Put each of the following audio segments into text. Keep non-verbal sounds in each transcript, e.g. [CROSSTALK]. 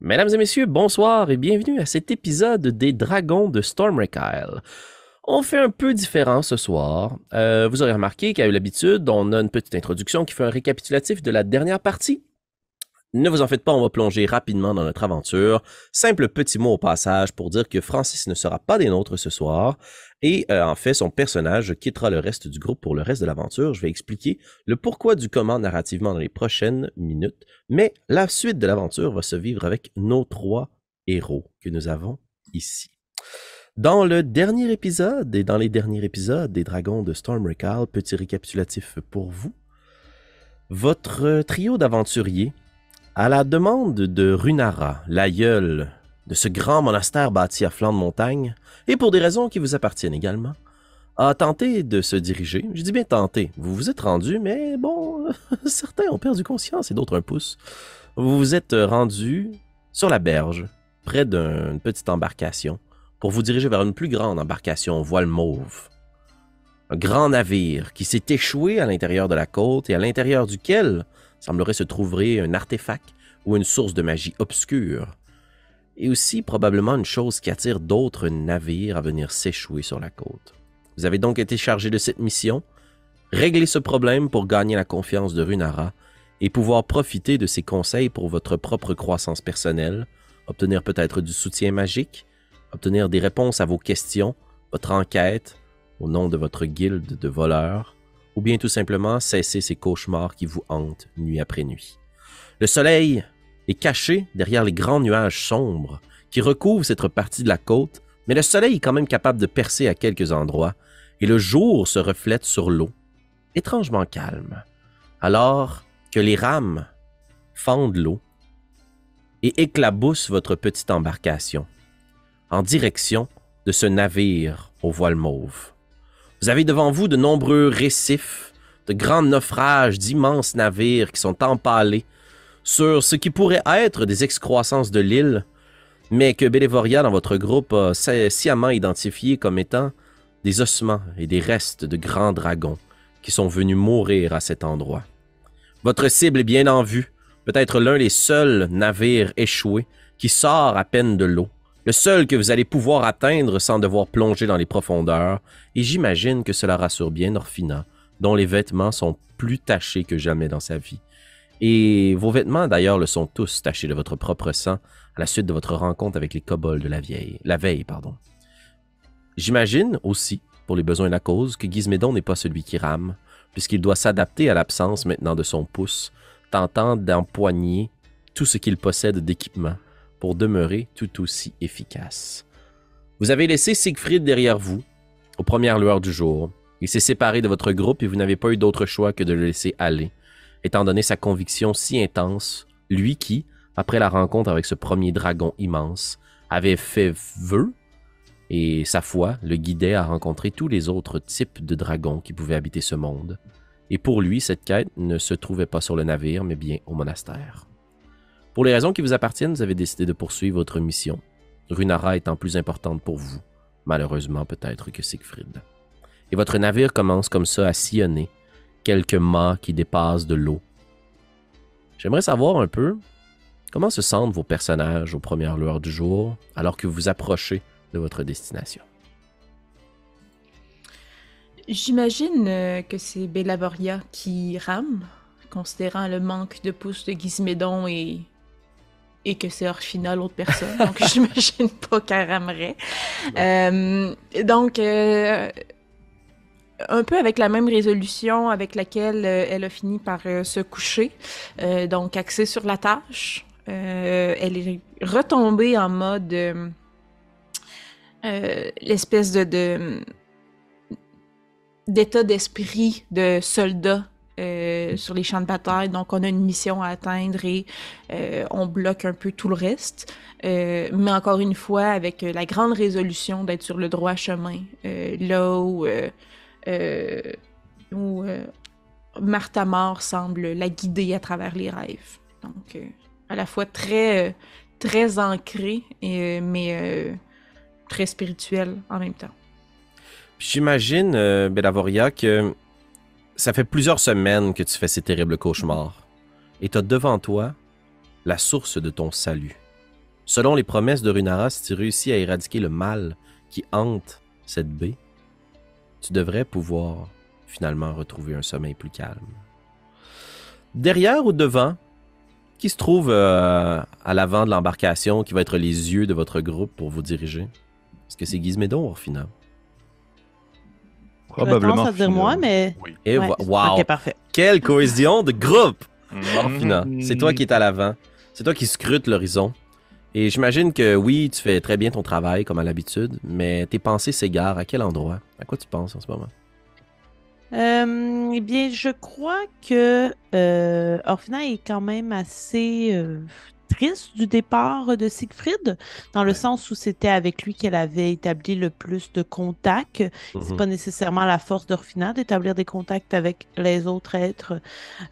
Mesdames et messieurs, bonsoir et bienvenue à cet épisode des Dragons de Stormwreck Isle. On fait un peu différent ce soir. Euh, vous aurez remarqué qu'à l'habitude, on a une petite introduction qui fait un récapitulatif de la dernière partie. Ne vous en faites pas, on va plonger rapidement dans notre aventure. Simple petit mot au passage pour dire que Francis ne sera pas des nôtres ce soir. Et euh, en fait, son personnage quittera le reste du groupe pour le reste de l'aventure. Je vais expliquer le pourquoi du comment narrativement dans les prochaines minutes. Mais la suite de l'aventure va se vivre avec nos trois héros que nous avons ici. Dans le dernier épisode et dans les derniers épisodes des Dragons de Stormwreck petit récapitulatif pour vous. Votre trio d'aventuriers à la demande de Runara, l'aïeul de ce grand monastère bâti à flanc de montagne, et pour des raisons qui vous appartiennent également, a tenté de se diriger. Je dis bien tenté. Vous vous êtes rendu, mais bon, [LAUGHS] certains ont perdu conscience et d'autres un pouce. Vous vous êtes rendu sur la berge, près d'une petite embarcation, pour vous diriger vers une plus grande embarcation voile mauve. Un grand navire qui s'est échoué à l'intérieur de la côte et à l'intérieur duquel semblerait se trouver un artefact ou une source de magie obscure, et aussi probablement une chose qui attire d'autres navires à venir s'échouer sur la côte. Vous avez donc été chargé de cette mission, régler ce problème pour gagner la confiance de Runara et pouvoir profiter de ses conseils pour votre propre croissance personnelle, obtenir peut-être du soutien magique, obtenir des réponses à vos questions, votre enquête au nom de votre guilde de voleurs, ou bien tout simplement cesser ces cauchemars qui vous hantent nuit après nuit. Le soleil est caché derrière les grands nuages sombres qui recouvrent cette partie de la côte, mais le soleil est quand même capable de percer à quelques endroits, et le jour se reflète sur l'eau, étrangement calme, alors que les rames fendent l'eau et éclaboussent votre petite embarcation en direction de ce navire au voile mauve. Vous avez devant vous de nombreux récifs, de grands naufrages d'immenses navires qui sont empalés sur ce qui pourrait être des excroissances de l'île, mais que Bélévoria dans votre groupe a sciemment identifié comme étant des ossements et des restes de grands dragons qui sont venus mourir à cet endroit. Votre cible est bien en vue, peut-être l'un des seuls navires échoués qui sort à peine de l'eau le seul que vous allez pouvoir atteindre sans devoir plonger dans les profondeurs, et j'imagine que cela rassure bien Orfina, dont les vêtements sont plus tachés que jamais dans sa vie. Et vos vêtements d'ailleurs le sont tous tachés de votre propre sang à la suite de votre rencontre avec les kobolds de la vieille, la veille, pardon. J'imagine aussi, pour les besoins de la cause, que Gizmédon n'est pas celui qui rame, puisqu'il doit s'adapter à l'absence maintenant de son pouce, tentant d'empoigner tout ce qu'il possède d'équipement pour demeurer tout aussi efficace. Vous avez laissé Siegfried derrière vous, aux premières lueurs du jour. Il s'est séparé de votre groupe et vous n'avez pas eu d'autre choix que de le laisser aller, étant donné sa conviction si intense, lui qui, après la rencontre avec ce premier dragon immense, avait fait vœu et sa foi le guidait à rencontrer tous les autres types de dragons qui pouvaient habiter ce monde. Et pour lui, cette quête ne se trouvait pas sur le navire, mais bien au monastère. Pour les raisons qui vous appartiennent, vous avez décidé de poursuivre votre mission, Runara étant plus importante pour vous, malheureusement peut-être que Siegfried. Et votre navire commence comme ça à sillonner quelques mâts qui dépassent de l'eau. J'aimerais savoir un peu comment se sentent vos personnages aux premières lueurs du jour alors que vous approchez de votre destination. J'imagine euh, que c'est Bellavoria qui rame, considérant le manque de pouces de Gizmédon et et que c'est Orfina, l'autre personne. [LAUGHS] Donc, j'imagine pas qu'elle ramerait. Euh, donc, euh, un peu avec la même résolution avec laquelle euh, elle a fini par se coucher, donc axée sur la tâche. elle est retombée en mode l'espèce de d'état d'esprit de soldat euh, sur les champs de bataille. Donc, on a une mission à atteindre et euh, on bloque un peu tout le reste. Euh, mais encore une fois, avec la grande résolution d'être sur le droit chemin, là où, où Martha Mort semble la guider à travers les rêves. Donc, à la fois très, très ancré, mais très spirituel en même temps. J'imagine, Bellavoria, que ça fait plusieurs semaines que tu fais ces terribles cauchemars. Et tu as devant toi la source de ton salut. Selon les promesses de Runara, si tu réussis à éradiquer le mal qui hante cette baie, tu devrais pouvoir finalement retrouver un sommeil plus calme. Derrière ou devant, qui se trouve euh, à l'avant de l'embarcation, qui va être les yeux de votre groupe pour vous diriger? Est-ce que c'est Gizmédon ou Orfina? Probablement. à dire moi, mais. Et Ouais, wow! Ok, parfait. Quelle cohésion de groupe! Orfina, c'est toi qui es à l'avant. C'est toi qui scrute l'horizon. Et j'imagine que oui, tu fais très bien ton travail comme à l'habitude, mais tes pensées s'égarent. À quel endroit? À quoi tu penses en ce moment? Euh, eh bien, je crois que euh, Orphina est quand même assez euh, triste du départ de Siegfried, dans le sens où c'était avec lui qu'elle avait établi le plus de contacts. C'est Mhm. pas nécessairement la force d'Orphina d'établir des contacts avec les autres êtres.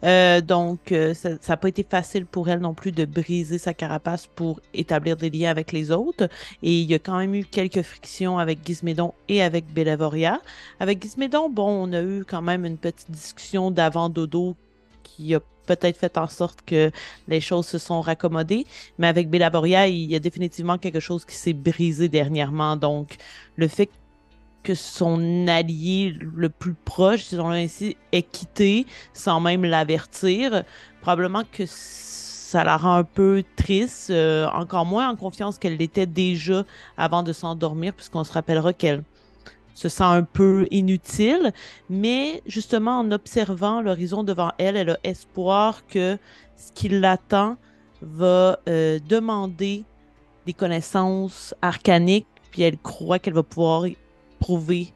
Euh, donc, euh, ça n'a pas été facile pour elle non plus de briser sa carapace pour établir des liens avec les autres. Et il y a quand même eu quelques frictions avec Gizmédon et avec Belavoria. Avec Gizmédon, bon, on a eu quand même une petite discussion d'avant dodo qui a peut-être fait en sorte que les choses se sont raccommodées. Mais avec Belavoria, il y a définitivement quelque chose qui s'est brisé dernièrement. Donc, le fait que son allié le plus proche, disons-le ainsi, ait quitté sans même l'avertir, probablement que ça la rend un peu triste, euh, encore moins en confiance qu'elle l'était déjà avant de s'endormir, puisqu'on se rappellera qu'elle se sent un peu inutile, mais justement en observant l'horizon devant elle, elle a espoir que ce qui l'attend va euh, demander des connaissances arcaniques, puis elle croit qu'elle va pouvoir prouver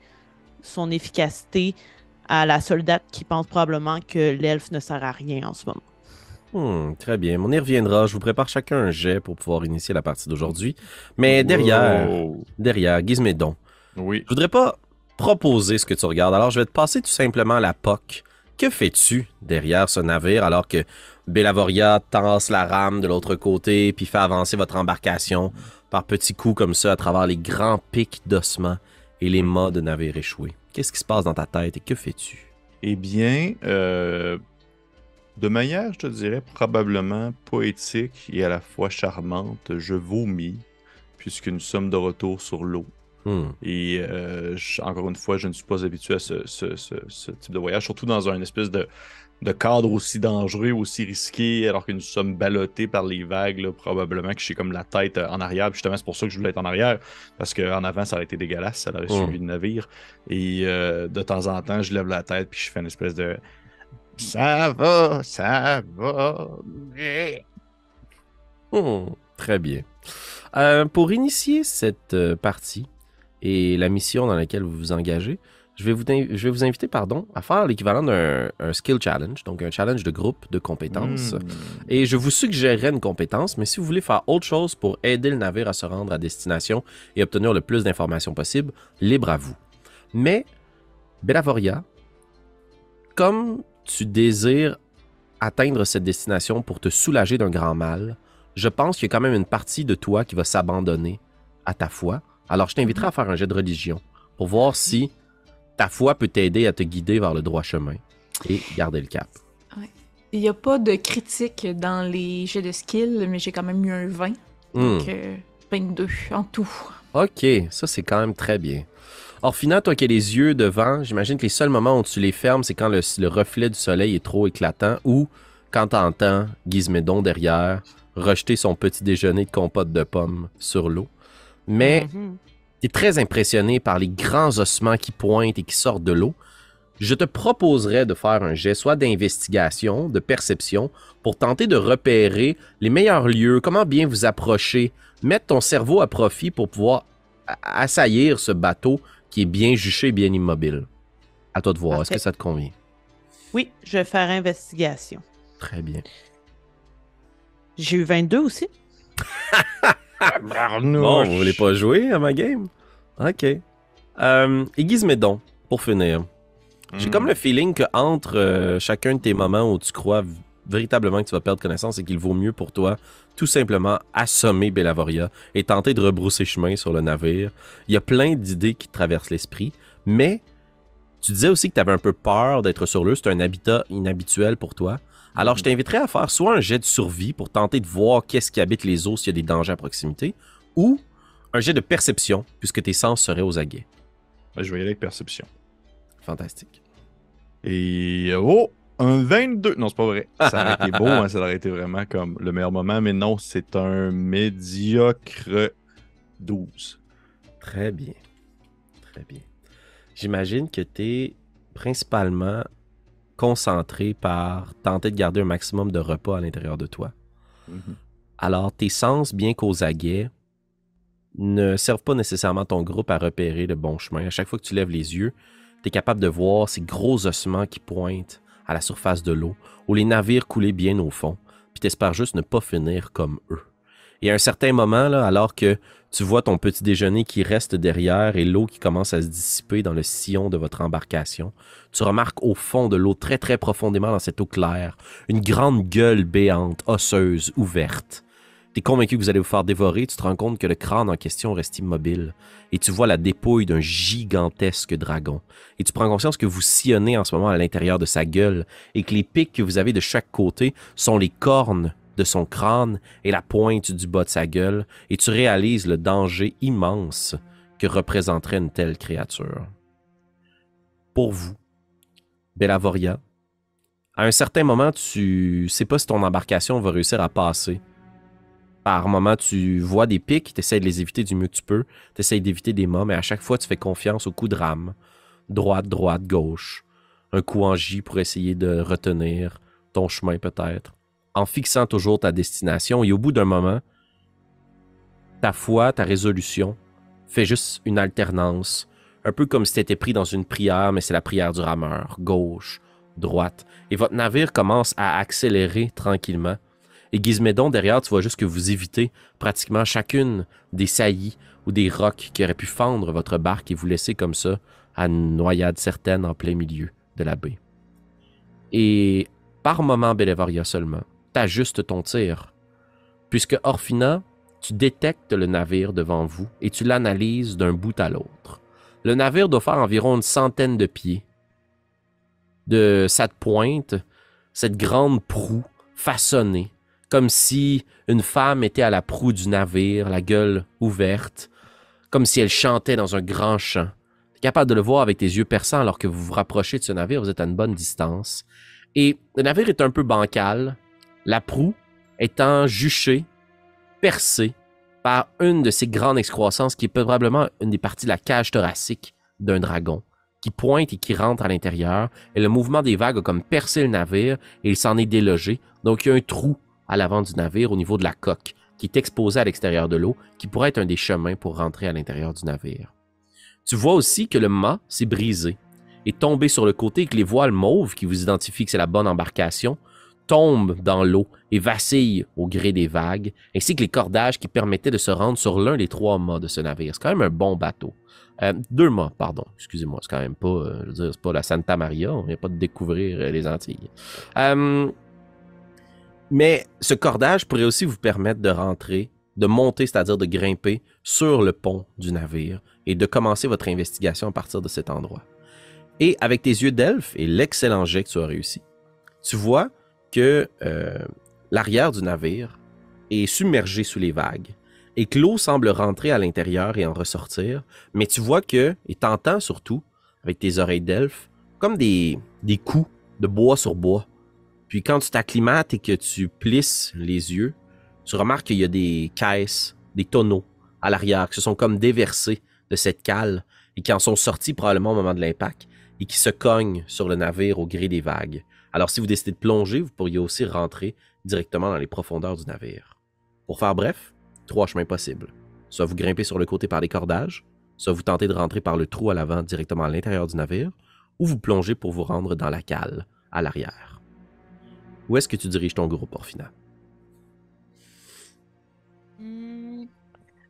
son efficacité à la soldate qui pense probablement que l'elfe ne sert à rien en ce moment. Hmm, très bien. On y reviendra. Je vous prépare chacun un jet pour pouvoir initier la partie d'aujourd'hui. Mais derrière, Wow. derrière, Gizmédon, Oui. je voudrais pas proposer ce que tu regardes. Alors, je vais te passer tout simplement la POC. Que fais-tu derrière ce navire alors que Belavoria tasse la rame de l'autre côté puis fait avancer votre embarcation par petits coups comme ça à travers les grands pics d'ossements et les mâts de navires échoués? Qu'est-ce qui se passe dans ta tête et que fais-tu? Eh bien, euh, de manière, je te dirais, probablement poétique et à la fois charmante, je vomis, puisque nous sommes de retour sur l'eau. Hmm. Et euh, je- encore une fois, je ne suis pas habitué à ce, ce- ce- ce type de voyage, surtout dans un espèce de, de cadre aussi dangereux, aussi risqué, alors que nous sommes ballottés par les vagues, là, probablement que j'ai comme la tête euh, en arrière. Justement, c'est pour ça que je voulais être en arrière, parce qu'en avant, ça aurait été dégueulasse, ça aurait Mm. suivi le navire. Et euh, de temps en temps, je lève la tête, puis je fais une espèce de Ça va, ça va. mais- Hmm, très bien. Euh, pour initier cette partie et la mission dans laquelle vous vous engagez, je vais vous, in- je vais vous inviter pardon, à faire l'équivalent d'un un skill challenge, donc un challenge de groupe de compétences. Mm. Et je vous suggérerais une compétence, mais si vous voulez faire autre chose pour aider le navire à se rendre à destination et obtenir le plus d'informations possible, libre à vous. Mais, Belavoria, comme tu désires atteindre cette destination pour te soulager d'un grand mal, je pense qu'il y a quand même une partie de toi qui va s'abandonner à ta foi. Alors, je t'inviterai à faire un jet de religion pour voir si ta foi peut t'aider à te guider vers le droit chemin et garder le cap. Il n'y a pas de critique dans les jets de skill, mais j'ai quand même eu un 20. Hmm. Donc, euh, 22 en tout. Ok, ça c'est quand même très bien. Orphina, toi qui as les yeux devant, j'imagine que les seuls moments où tu les fermes, c'est quand le, le reflet du soleil est trop éclatant ou quand t'entends Gizmédon derrière rejeter son petit déjeuner de compote de pommes sur l'eau. Mais Mhm. tu es très impressionné par les grands ossements qui pointent et qui sortent de l'eau. Je te proposerais de faire un jet soit d'investigation, de perception, pour tenter de repérer les meilleurs lieux, comment bien vous approcher, mettre ton cerveau à profit pour pouvoir assaillir ce bateau qui est bien juché, bien immobile. À toi de voir, est-ce que ça te convient? Oui, je vais faire investigation. Très bien. J'ai eu 22 aussi. [LAUGHS] [LAUGHS] Bon, vous voulez pas jouer à ma game? Ok. Euh, et Gizmédon, pour finir. J'ai Mm. comme le feeling que entre euh, chacun de tes moments où tu crois véritablement que tu vas perdre connaissance et qu'il vaut mieux pour toi tout simplement assommer Belavoria et tenter de rebrousser chemin sur le navire. Il y a plein d'idées qui te traversent l'esprit, mais tu disais aussi que tu avais un peu peur d'être sur l'eau, c'est un habitat inhabituel pour toi. Alors, je t'inviterais à faire soit un jet de survie pour tenter de voir qu'est-ce qui habite les eaux s'il y a des dangers à proximité, ou un jet de perception, puisque tes sens seraient aux aguets. Ben, je vais y aller avec perception. Fantastique. Et oh, un 22. Non, c'est pas vrai. Ça aurait été beau, [LAUGHS] hein, ça aurait été vraiment comme le meilleur moment, mais non, c'est un médiocre 12. Très bien. Très bien. J'imagine que tu es principalement concentré par tenter de garder un maximum de repas à l'intérieur de toi. Mhm. Alors, tes sens, bien qu'aux aguets, ne servent pas nécessairement ton groupe à repérer le bon chemin. À chaque fois que tu lèves les yeux, tu es capable de voir ces gros ossements qui pointent à la surface de l'eau, où les navires coulaient bien au fond, puis t'espères juste ne pas finir comme eux. Et à un certain moment, là, alors que tu vois ton petit déjeuner qui reste derrière et l'eau qui commence à se dissiper dans le sillon de votre embarcation, tu remarques au fond de l'eau, très très profondément dans cette eau claire, une grande gueule béante, osseuse, ouverte. T'es convaincu que vous allez vous faire dévorer, tu te rends compte que le crâne en question reste immobile, et tu vois la dépouille d'un gigantesque dragon. Et tu prends conscience que vous sillonnez en ce moment à l'intérieur de sa gueule, et que les pics que vous avez de chaque côté sont les cornes de son crâne et la pointe du bas de sa gueule, et tu réalises le danger immense que représenterait une telle créature. Pour vous, Bellavoria, à un certain moment, tu sais pas si ton embarcation va réussir à passer. Par moment, tu vois des pics, tu essaies de les éviter du mieux que tu peux, tu essaies d'éviter des mâts, mais à chaque fois, tu fais confiance au coup de rame. Droite, droite, gauche. Un coup en J pour essayer de retenir ton chemin peut-être en fixant toujours ta destination et au bout d'un moment, ta foi, ta résolution fait juste une alternance, un peu comme si tu étais pris dans une prière, mais c'est la prière du rameur, gauche, droite, et votre navire commence à accélérer tranquillement. Et Gizmédon, derrière, tu vois juste que vous évitez pratiquement chacune des saillies ou des rocs qui auraient pu fendre votre barque et vous laisser comme ça à une noyade certaine en plein milieu de la baie. Et par moment, Bellevaria seulement, t'ajustes ton tir. Puisque Orphina, tu détectes le navire devant vous et tu l'analyses d'un bout à l'autre. Le navire doit faire environ une centaine de pieds. De cette pointe, cette grande proue façonnée, comme si une femme était à la proue du navire, la gueule ouverte, comme si elle chantait dans un grand chant. Capable de le voir avec tes yeux perçants alors que vous vous rapprochez de ce navire, vous êtes à une bonne distance. Et le navire est un peu bancal, la proue étant juchée, percée par une de ces grandes excroissances qui est probablement une des parties de la cage thoracique d'un dragon, qui pointe et qui rentre à l'intérieur, et le mouvement des vagues a comme percé le navire et il s'en est délogé. Donc il y a un trou à l'avant du navire au niveau de la coque qui est exposé à l'extérieur de l'eau, qui pourrait être un des chemins pour rentrer à l'intérieur du navire. Tu vois aussi que le mât s'est brisé, est tombé sur le côté et que les voiles mauves qui vous identifient que c'est la bonne embarcation tombe dans l'eau et vacille au gré des vagues, ainsi que les cordages qui permettaient de se rendre sur l'un des trois mâts de ce navire. C'est quand même un bon bateau. Euh, deux mâts, pardon. Excusez-moi, c'est quand même pas, euh, je veux dire, c'est pas la Santa Maria. On vient pas de découvrir euh, les Antilles. mais ce cordage pourrait aussi vous permettre de rentrer, de monter, c'est-à-dire de grimper sur le pont du navire et de commencer votre investigation à partir de cet endroit. Et avec tes yeux d'elfe et l'excellent jet que tu as réussi, tu vois que euh, l'arrière du navire est submergé sous les vagues et que l'eau semble rentrer à l'intérieur et en ressortir, mais tu vois que, et t'entends surtout, avec tes oreilles d'elfe, comme des, des coups de bois sur bois. Puis quand tu t'acclimates et que tu plisses les yeux, tu remarques qu'il y a des caisses, des tonneaux à l'arrière qui se sont comme déversés de cette cale et qui en sont sortis probablement au moment de l'impact et qui se cognent sur le navire au gré des vagues. Alors si vous décidez de plonger, vous pourriez aussi rentrer directement dans les profondeurs du navire. Pour faire bref, trois chemins possibles. Soit vous grimpez sur le côté par les cordages, soit vous tentez de rentrer par le trou à l'avant directement à l'intérieur du navire, ou vous plongez pour vous rendre dans la cale, à l'arrière. Où est-ce que tu diriges ton groupe, Orphina? Hmm.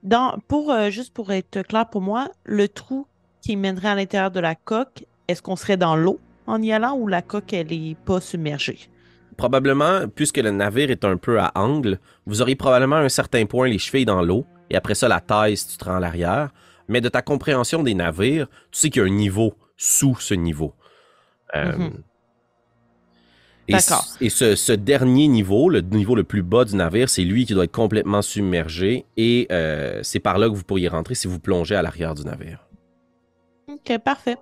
Dans, pour, euh, juste pour être clair pour moi, le trou qui mènerait à l'intérieur de la coque, est-ce qu'on serait dans l'eau? En y allant ou la coque, elle est pas submergée? Probablement, puisque le navire est un peu à angle, vous auriez probablement à un certain point les chevilles dans l'eau, et après ça la taille si tu te rends à l'arrière. Mais de ta compréhension des navires, tu sais qu'il y a un niveau sous ce niveau. Euh. Et, D'accord. c- et ce, ce dernier niveau, le niveau le plus bas du navire, c'est lui qui doit être complètement submergé et euh, c'est par là que vous pourriez rentrer si vous plongez à l'arrière du navire. OK, parfait.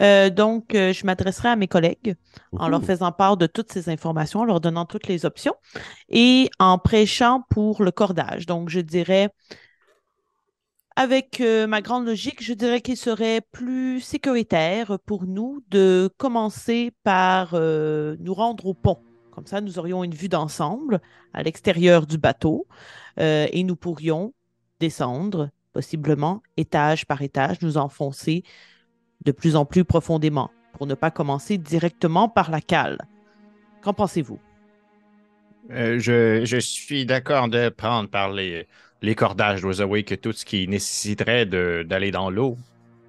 Euh, donc, euh, je m'adresserai à mes collègues en leur faisant part de toutes ces informations, en leur donnant toutes les options et en prêchant pour le cordage. Donc, je dirais, avec euh, ma grande logique, je dirais qu'il serait plus sécuritaire pour nous de commencer par nous rendre au pont. Comme ça, nous aurions une vue d'ensemble à l'extérieur du bateau et nous pourrions descendre, possiblement étage par étage, nous enfoncer de plus en plus profondément pour ne pas commencer directement par la cale. Qu'en pensez-vous? Euh, je, je suis d'accord de prendre par les, les cordages. Avouer que tout ce qui nécessiterait d'aller dans l'eau,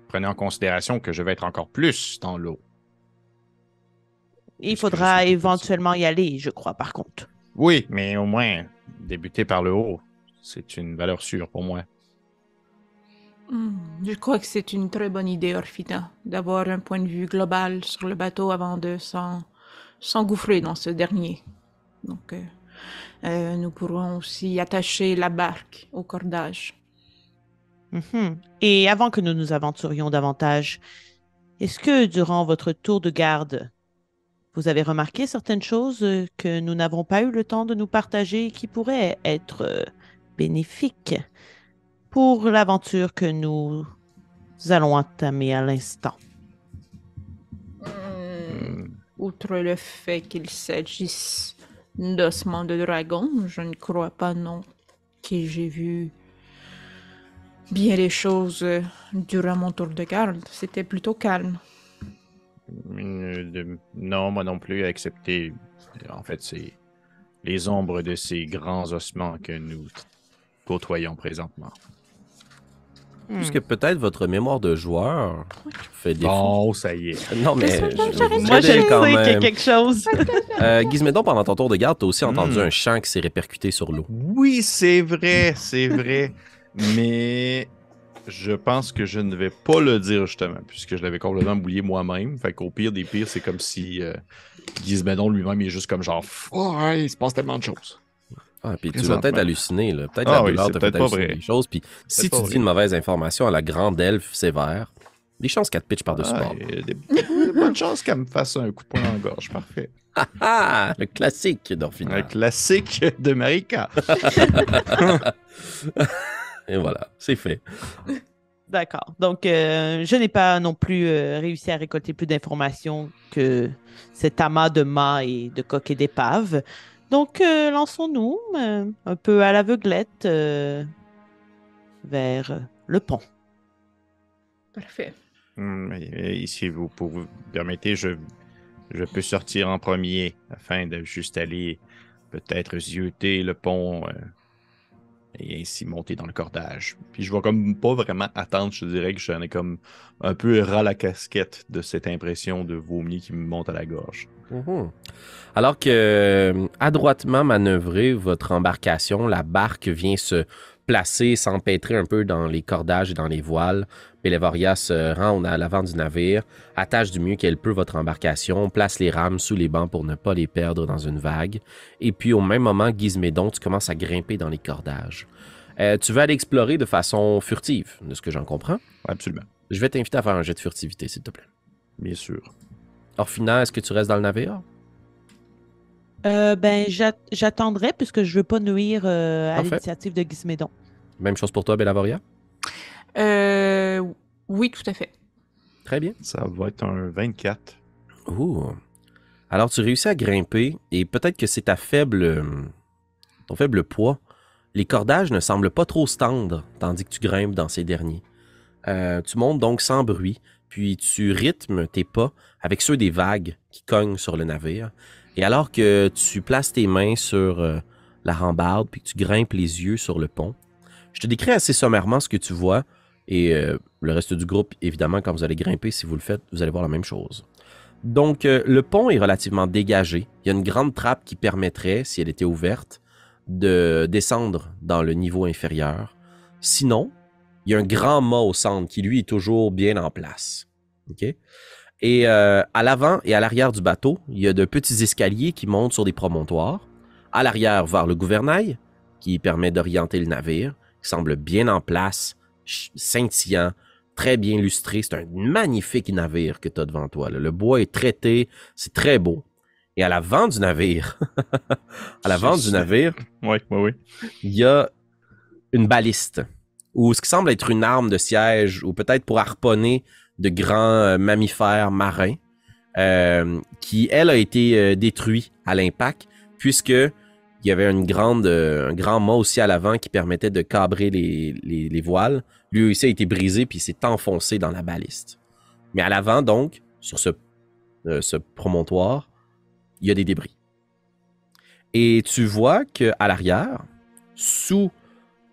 prenez en considération que je vais être encore plus dans l'eau. Il faudra éventuellement y aller, je crois, par contre. Oui, mais au moins, débuter par le haut, c'est une valeur sûre pour moi. Hmm, Je crois que c'est une très bonne idée, Orfina, d'avoir un point de vue global sur le bateau avant de s'en- s'engouffrer dans ce dernier. Donc, euh, euh, nous pourrons aussi attacher la barque au cordage. Mhm. Et avant que nous nous aventurions davantage, est-ce que durant votre tour de garde, vous avez remarqué certaines choses que nous n'avons pas eu le temps de nous partager et qui pourraient être euh, bénéfiques pour l'aventure que nous allons entamer à l'instant? Hmm. Outre le fait qu'il s'agisse d'ossements de dragon, je ne crois pas non que j'ai vu bien les choses durant mon tour de garde. C'était plutôt calme. Non, moi non plus, excepté, en fait, c'est les ombres de ces grands ossements que nous côtoyons présentement. Hmm. Puisque peut-être votre mémoire de joueur fait défaut. Bon, ça y est. Non, mais je- je Moi, je sais qu'il y a quelque chose. Euh, Gizmédon, pendant ton tour de garde, t'as aussi entendu Hmm. un chant qui s'est répercuté sur l'eau. Oui, c'est vrai, c'est vrai. Mais je pense que je ne vais pas le dire justement, puisque je l'avais complètement bouillé moi-même. Fait qu'au pire des pires, c'est comme si euh, Gizmédon lui-même il est juste comme genre Oh, ouais, il se passe tellement de choses. Ah, puis tu vas peut-être halluciner, là. Peut-être Ah la oui, douleur c'est t'a fait halluciner vrai. des choses. Puis si tu dis une mauvaise information à la grande elfe sévère, des chances qu'elle te pitch par-dessus Ah, des, des bonnes chances qu'elle me fasse un coup de poing la gorge. Parfait. Ah! Le classique d'Orphina. Un classique de Marika. [LAUGHS] Et voilà, c'est fait. D'accord. Donc, euh, je n'ai pas non plus euh, réussi à récolter plus d'informations que cet amas de mâts et de coques et d'épaves. Donc, euh, lançons-nous euh, un peu à l'aveuglette euh, vers le pont. Parfait. Mais, euh, si vous, pour vous permettez, je, je peux sortir en premier afin de juste aller peut-être zioter le pont euh, et ainsi monter dans le cordage. Puis je vais comme pas vraiment attendre, je dirais que j'en ai comme un peu ras la casquette de cette impression de vomi qui me monte à la gorge. Mhm. Alors que, euh, adroitement manœuvrée, votre embarcation, la barque vient se placer, s'empêtrer un peu dans les cordages et dans les voiles. Pélévoria se rend à l'avant du navire, attache du mieux qu'elle peut votre embarcation, place les rames sous les bancs pour ne pas les perdre dans une vague. Et puis, au même moment, Gizmédon, tu commences à grimper dans les cordages. Euh, tu veux aller explorer de façon furtive, de ce que j'en comprends? Absolument, Je vais t'inviter à faire un jet de furtivité, s'il te plaît. bien sûr. Orphina, est-ce que tu restes dans le navire? Euh, ben, j'at- j'attendrai puisque je veux pas nuire euh, à l'initiative de Gizmédon. Même chose pour toi, Bellavoria? Euh, oui, tout à fait. Très bien. Ça va être un 24. Ouh. Alors, tu réussis à grimper et peut-être que c'est ta faible, euh, ton faible poids. Les cordages ne semblent pas trop se tendre tandis que tu grimpes dans ces derniers. Euh, tu montes donc sans bruit, puis tu rythmes tes pas avec ceux des vagues qui cognent sur le navire. Et alors que tu places tes mains sur euh, la rambarde, puis que tu grimpes les yeux sur le pont, je te décris assez sommairement ce que tu vois. Et euh, le reste du groupe, évidemment, quand vous allez grimper, si vous le faites, vous allez voir la même chose. Donc, euh, le pont est relativement dégagé. Il y a une grande trappe qui permettrait, si elle était ouverte, de descendre dans le niveau inférieur. Sinon, il y a un grand mât au centre qui, lui, est toujours bien en place. OK? Et euh, à l'avant et à l'arrière du bateau, il y a de petits escaliers qui montent sur des promontoires. À l'arrière, vers le gouvernail, qui permet d'orienter le navire, qui semble bien en place, scintillant, très bien lustré. C'est un magnifique navire que tu as devant toi. là. Le bois est traité, c'est très beau. Et à l'avant du navire, [LAUGHS] à l'avant du navire, Oui, oui, oui. il y a une baliste, ou ce qui semble être une arme de siège, ou peut-être pour harponner de grands euh, mammifères marins, euh, qui, elle, a été euh, détruite à l'impact, puisque il y avait une grande, euh, un grand mât aussi à l'avant qui permettait de cabrer les, les- les voiles. Lui aussi a été brisé, puis s'est enfoncé dans la baliste. Mais à l'avant, donc, sur ce, ce promontoire, il y a des débris. Et tu vois que à l'arrière, sous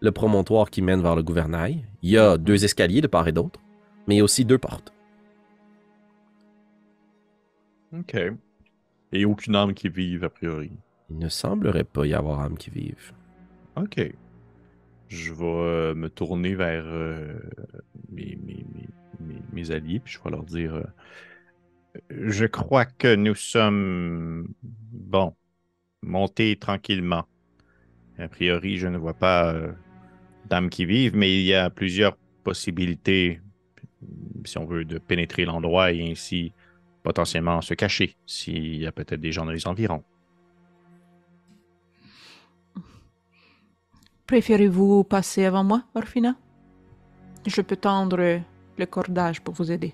le promontoire qui mène vers le gouvernail, il y a deux escaliers de part et d'autre, mais il y a aussi deux portes. OK. Et aucune âme qui vive, a priori. Il ne semblerait pas y avoir âme qui vive. OK. Je vais euh, me tourner vers euh, mes, mes- mes- mes- mes alliés, puis je vais leur dire euh, Je crois que nous sommes, bon, montés tranquillement. A priori, je ne vois pas euh, d'âmes qui vivent, mais il y a plusieurs possibilités, si on veut, de pénétrer l'endroit et ainsi potentiellement se cacher s'il y a peut-être des gens dans les environs. Préférez-vous passer avant moi, Orphina? Je peux tendre le cordage pour vous aider.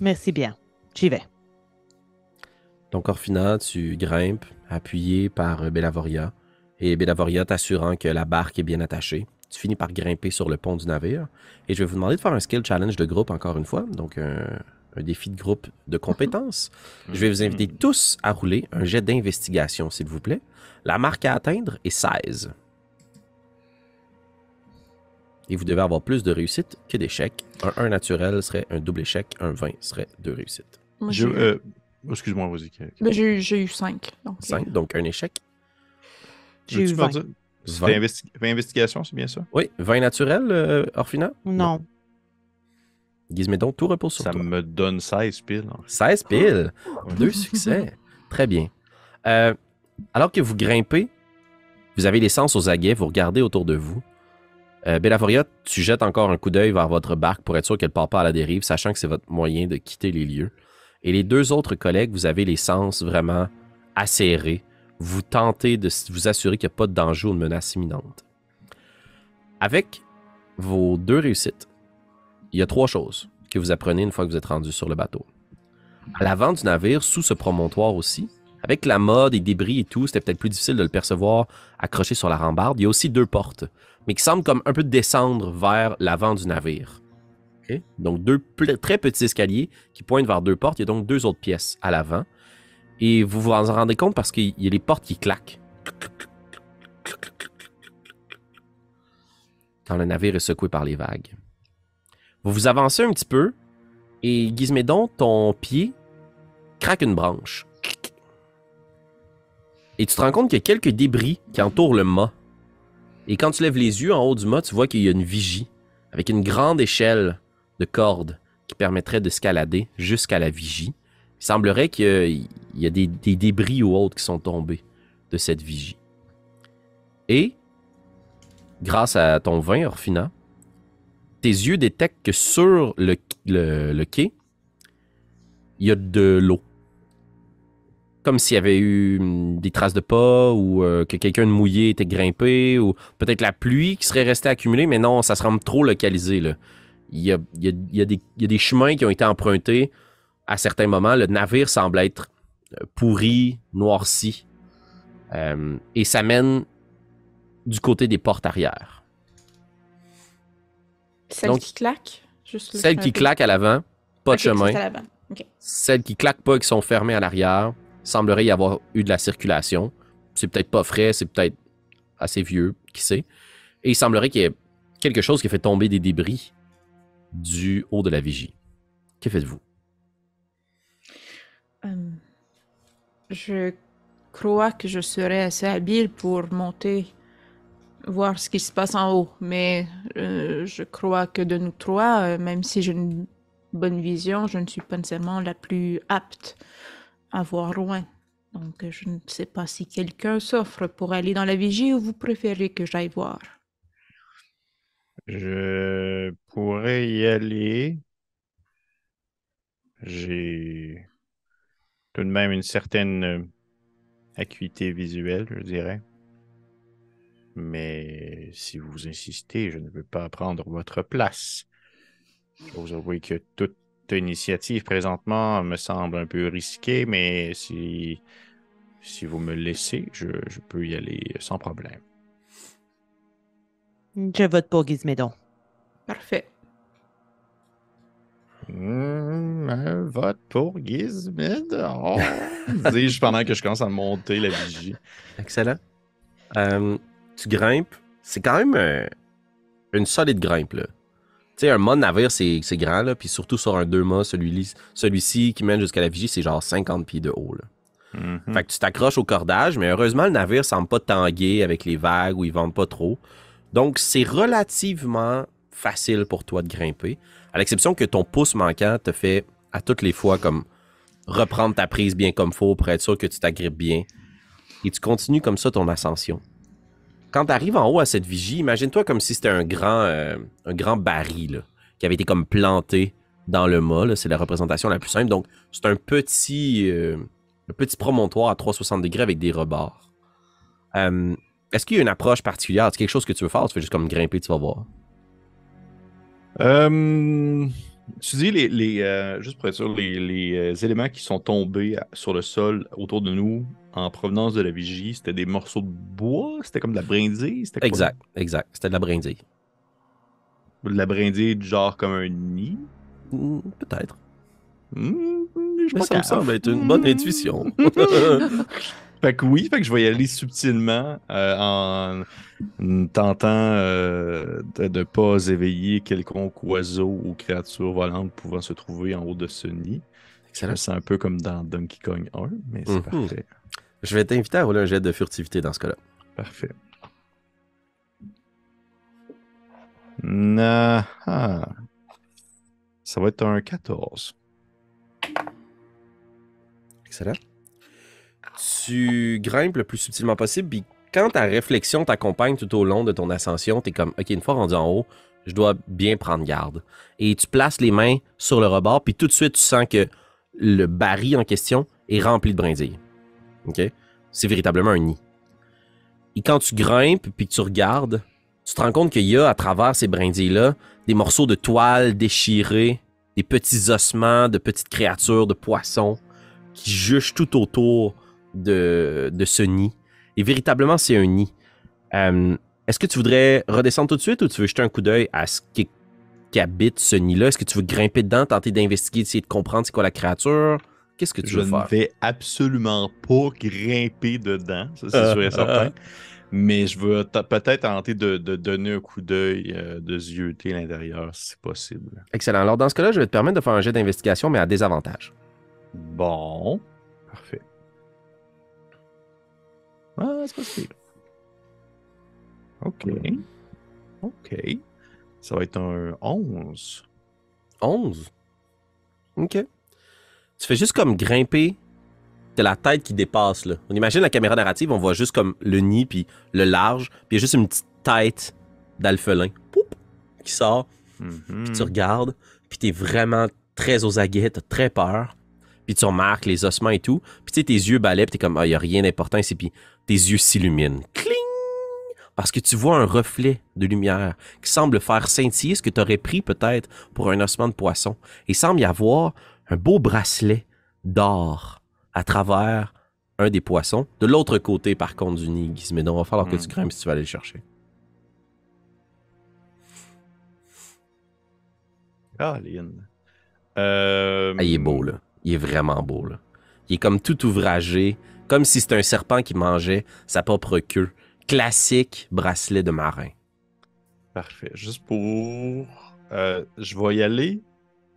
Merci bien. J'y vais. Donc, Orphina, tu grimpes, appuyé par euh, Bellavoria, et Bellavoria t'assurant que la barque est bien attachée. Tu finis par grimper sur le pont du navire, et je vais vous demander de faire un skill challenge de groupe encore une fois, donc un, un défi de groupe de compétences. [LAUGHS] Je vais vous inviter tous à rouler un jet d'investigation, s'il vous plaît. La marque à atteindre est 16. Et vous devez avoir plus de réussites que d'échecs. Un 1 naturel serait un double échec, un 20 serait deux réussites. Euh, Excuse-moi, vas-y. ben, j'ai eu- j'ai eu 5. Donc, 5, donc un échec. J'ai eu Veux-tu faire 20. dire- Tu 20. fais investi- fais investigation, c'est bien ça? Oui, 20 naturel, euh, Orphina? Non. Gizmédon, tout repose sur Ça toi. me donne 16 piles. 16 piles? Deux [LAUGHS] succès. Très bien. Euh, alors que vous grimpez, vous avez l'essence aux aguets, vous regardez autour de vous. Euh, Bellavoria, tu jettes encore un coup d'œil vers votre barque pour être sûr qu'elle ne part pas à la dérive, sachant que c'est votre moyen de quitter les lieux. Et les deux autres collègues, vous avez les sens vraiment acérés. Vous tentez de vous assurer qu'il n'y a pas de danger ou de menace imminente. Avec vos deux réussites, il y a trois choses que vous apprenez une fois que vous êtes rendu sur le bateau. À l'avant du navire, sous ce promontoire aussi, avec la mode et débris et tout, c'était peut-être plus difficile de le percevoir accroché sur la rambarde. Il y a aussi deux portes, mais qui semblent comme un peu descendre vers l'avant du navire. Donc deux très petits escaliers qui pointent vers deux portes. Il y a donc deux autres pièces à l'avant. Et vous vous en rendez compte parce qu'il y a les portes qui claquent. Quand le navire est secoué par les vagues. Vous vous avancez un petit peu et Gizmédon, ton pied craque une branche. Et tu te rends compte qu'il y a quelques débris qui entourent le mât. Et quand tu lèves les yeux en haut du mât, tu vois qu'il y a une vigie avec une grande échelle de cordes qui permettrait d'escalader jusqu'à la vigie. Il semblerait qu'il il y a des, débris ou autres qui sont tombés de cette vigie. Et, grâce à ton vin, Orphina, tes yeux détectent que sur le, quai, il y a de l'eau. Comme s'il y avait eu hum, des traces de pas ou euh, que quelqu'un de mouillé était grimpé ou peut-être la pluie qui serait restée accumulée, mais non, ça semble trop localisé. Il, y a, des, chemins qui ont été empruntés à certains moments. Le navire semble être pourri, noirci. Euh, et ça mène du côté des portes arrière. Celle Donc, qui claque juste qui peu- claquent à l'avant, pas de chemin. Celles qui claquent pas et qui sont fermées à l'arrière, semblerait y avoir eu de la circulation. C'est peut-être pas frais, c'est peut-être assez vieux, qui sait. Et il semblerait qu'il y ait quelque chose qui a fait tomber des débris du haut de la vigie. Que faites-vous? Je crois que je serais assez habile pour monter, voir ce qui se passe en haut. Mais euh, je crois que de nous trois, euh, même si je ne bonne vision, je ne suis pas nécessairement la plus apte à voir loin. Donc, je ne sais pas si quelqu'un s'offre pour aller dans la vigie ou vous préférez que j'aille voir. Je pourrais y aller. J'ai tout de même une certaine euh, acuité visuelle, je dirais. Mais si vous insistez, je ne veux pas prendre votre place. Je vous avoue que toute initiative présentement me semble un peu risquée, mais si, si vous me laissez, je, je peux y aller sans problème. Je vote pour Gizmédon. Parfait. Hmm, un vote pour Gizmédon. Dis-je pendant que je commence à monter la vigie. Excellent. Euh, tu grimpes. C'est quand même euh, une solide grimpe, là. Tu sais, un mât de navire, c'est grand, là. Puis surtout sur un deux mâts, celui-ci celui qui mène jusqu'à la vigie, c'est genre 50 pieds de haut, là. Mhm. Fait que tu t'accroches au cordage, mais heureusement, le navire semble pas tanguer avec les vagues ou ils vendent pas trop. Donc, c'est relativement facile pour toi de grimper, à l'exception que ton pouce manquant te fait à toutes les fois comme reprendre ta prise bien comme faut pour être sûr que tu t'agrippes bien. Et tu continues comme ça ton ascension. Quand tu arrives en haut à cette vigie, imagine-toi comme si c'était un grand, euh, baril qui avait été comme planté dans le mât. C'est la représentation la plus simple. Donc, c'est un petit, euh, petit promontoire à 360 degrés avec des rebords. Euh, Est-ce qu'il y a une approche particulière? C'est quelque chose que tu veux faire? Tu fais juste comme grimper, tu vas voir? Euh, tu dis les, les euh, juste pour être sûr, les, les, euh, éléments qui sont tombés sur le sol autour de nous en provenance de la vigie, c'était des morceaux de bois, c'était comme de la brindille, c'était quoi? Exact, exact. C'était de la brindille. De la brindille du genre comme un nid? Hmm, Peut-être. Pas ça me semble être une bonne intuition. [LAUGHS] [LAUGHS] Fait que oui, fait que je vais y aller subtilement euh, en tentant euh, de ne pas éveiller quelconque oiseau ou créature volante pouvant se trouver en haut de ce nid. Excellent. sens un peu comme dans Donkey Kong 1, mais c'est Mhm. parfait. Je vais t'inviter à rouler un jet de furtivité dans ce cas-là. Parfait. Nah, ah. Ça va être un 14. Excellent. Tu grimpes le plus subtilement possible, puis quand ta réflexion t'accompagne tout au long de ton ascension, t'es comme, OK, une fois rendu en haut, je dois bien prendre garde. Et tu places les mains sur le rebord, puis tout de suite, tu sens que le baril en question est rempli de brindilles. OK? C'est véritablement un nid. Et quand tu grimpes, puis que tu regardes, tu te rends compte qu'il y a à travers ces brindilles-là des morceaux de toile déchirés, des petits ossements de petites créatures, de poissons qui juchent tout autour de, de ce nid. Et véritablement, c'est un nid. Euh, Est-ce que tu voudrais redescendre tout de suite ou tu veux jeter un coup d'œil à ce qui, qui habite ce nid-là? Est-ce que tu veux grimper dedans, tenter d'investiguer, essayer de comprendre c'est quoi la créature? Qu'est-ce que tu Je veux ne faire? vais absolument pas grimper dedans, ça c'est sûr et certain. Mais je t- peut-être tenter de, de donner un coup d'œil, euh, de zioter l'intérieur si possible. Excellent. Alors, dans ce cas-là, je vais te permettre de faire un jet d'investigation, mais à désavantage. Bon. Parfait. Ah, c'est pas si pire. OK. OK. Ça va être un 11. 11. OK. Tu fais juste comme grimper. T'as la tête qui dépasse, là. On imagine la caméra narrative, on voit juste comme le nid, puis le large, puis il y a juste une petite tête d'alphelin qui sort, Mhm. puis tu regardes, puis t'es vraiment très aux aguets, t'as très peur, puis tu remarques les ossements et tout, puis tu sais, tes yeux balais, puis t'es comme, ah, y a rien d'important ici, puis tes yeux s'illuminent. Cling! Parce que tu vois un reflet de lumière qui semble faire scintiller ce que t'aurais pris peut-être pour un ossement de poisson. Et il semble y avoir un beau bracelet d'or à travers un des poissons. De l'autre côté, par contre, du nid, Gizmédon, va falloir que tu grimpes si tu vas aller le chercher. Caroline. Euh, Ah, il est beau, là. Il est vraiment beau, là. Il est comme tout ouvragé, comme si c'était un serpent qui mangeait sa propre queue. Classique bracelet de marin. Parfait. Juste pour. euh, je vais y aller,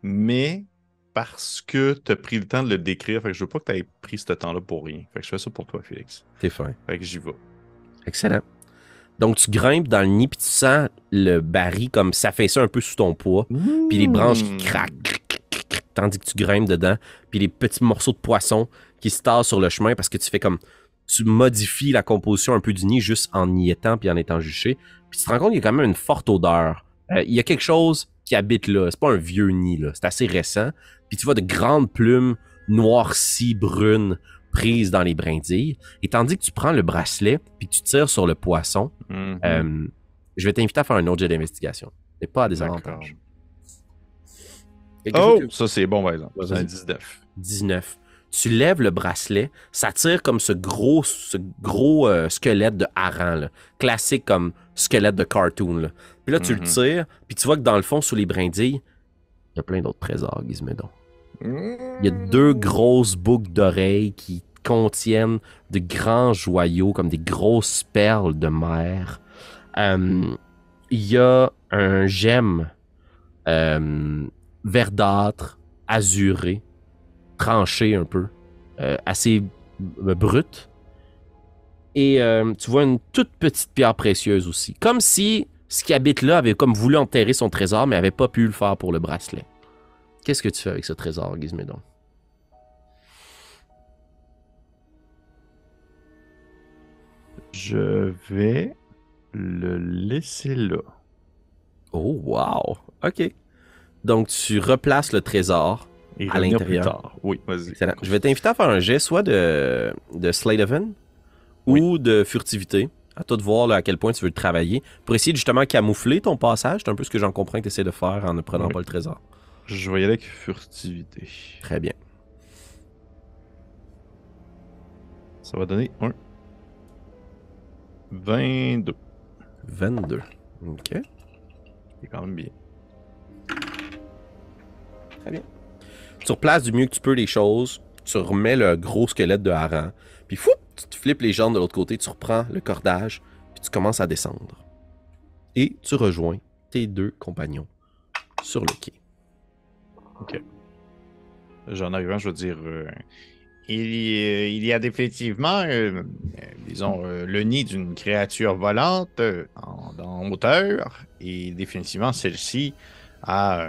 mais parce que tu as pris le temps de le décrire. Fait que je veux pas que tu aies pris ce temps-là pour rien. Fait que je fais ça pour toi, Félix. T'es fin. Fait que j'y vais. Excellent. Donc, tu grimpes dans le nid, puis tu sens le baril comme s'affaisser un peu sous ton poids, puis les branches qui craquent. Tandis que tu grimpes dedans, puis les petits morceaux de poisson qui se tassent sur le chemin parce que tu fais comme tu modifies la composition un peu du nid juste en y étant puis en étant juché. Puis tu te rends compte qu'il y a quand même une forte odeur. Euh, il y a quelque chose qui habite là. C'est pas un vieux nid là, c'est assez récent. Puis tu vois de grandes plumes noircies, brunes, prises dans les brindilles. Et tandis que tu prends le bracelet puis que tu tires sur le poisson, Mhm. euh, je vais t'inviter à faire un autre jet d'investigation. Mais pas à des D'accord. avantages. Quelque Oh, que- ça c'est bon par exemple. C'est Vas-y. un 19. 19. Tu lèves le bracelet, ça tire comme ce gros, ce gros euh, squelette de hareng, là. classique comme squelette de cartoon. là. Puis là, tu le tires, puis tu vois que dans le fond, sous les brindilles, il y a plein d'autres trésors, Gizmédon. Il y a deux grosses boucles d'oreilles qui contiennent de grands joyaux, comme des grosses perles de mer. Euh, Il y a un gemme euh, verdâtre, azuré, tranché un peu, euh, assez euh, brut. Et euh, tu vois une toute petite pierre précieuse aussi. Comme si ce qui habite là avait comme voulu enterrer son trésor, mais avait pas pu le faire pour le bracelet. Qu'est-ce que tu fais avec ce trésor, Gizmédon? Je vais le laisser là. Oh, wow! OK. Donc, tu replaces le trésor. Et À l'intérieur. Oui, vas-y. Je vais t'inviter à faire un jet soit de, de Slate Hand ou de furtivité. À toi de voir là, à quel point tu veux le travailler. Pour essayer de justement camoufler ton passage. C'est un peu ce que j'en comprends que tu essaies de faire en ne prenant Oui. pas le trésor. Je vais y aller avec furtivité. Très bien. Ça va donner un. 22. 22. OK. C'est quand même bien. Tu replaces du mieux que tu peux les choses. Tu remets le gros squelette de hareng. Puis fou, tu te flippes les jambes de l'autre côté. Tu reprends le cordage. Puis tu commences à descendre. Et tu rejoins tes deux compagnons sur le quai. J'en arrivant, je veux dire, euh, il, y, il y a définitivement, euh, euh, disons, euh, le nid d'une créature volante euh, en, en hauteur, et définitivement, celle-ci a,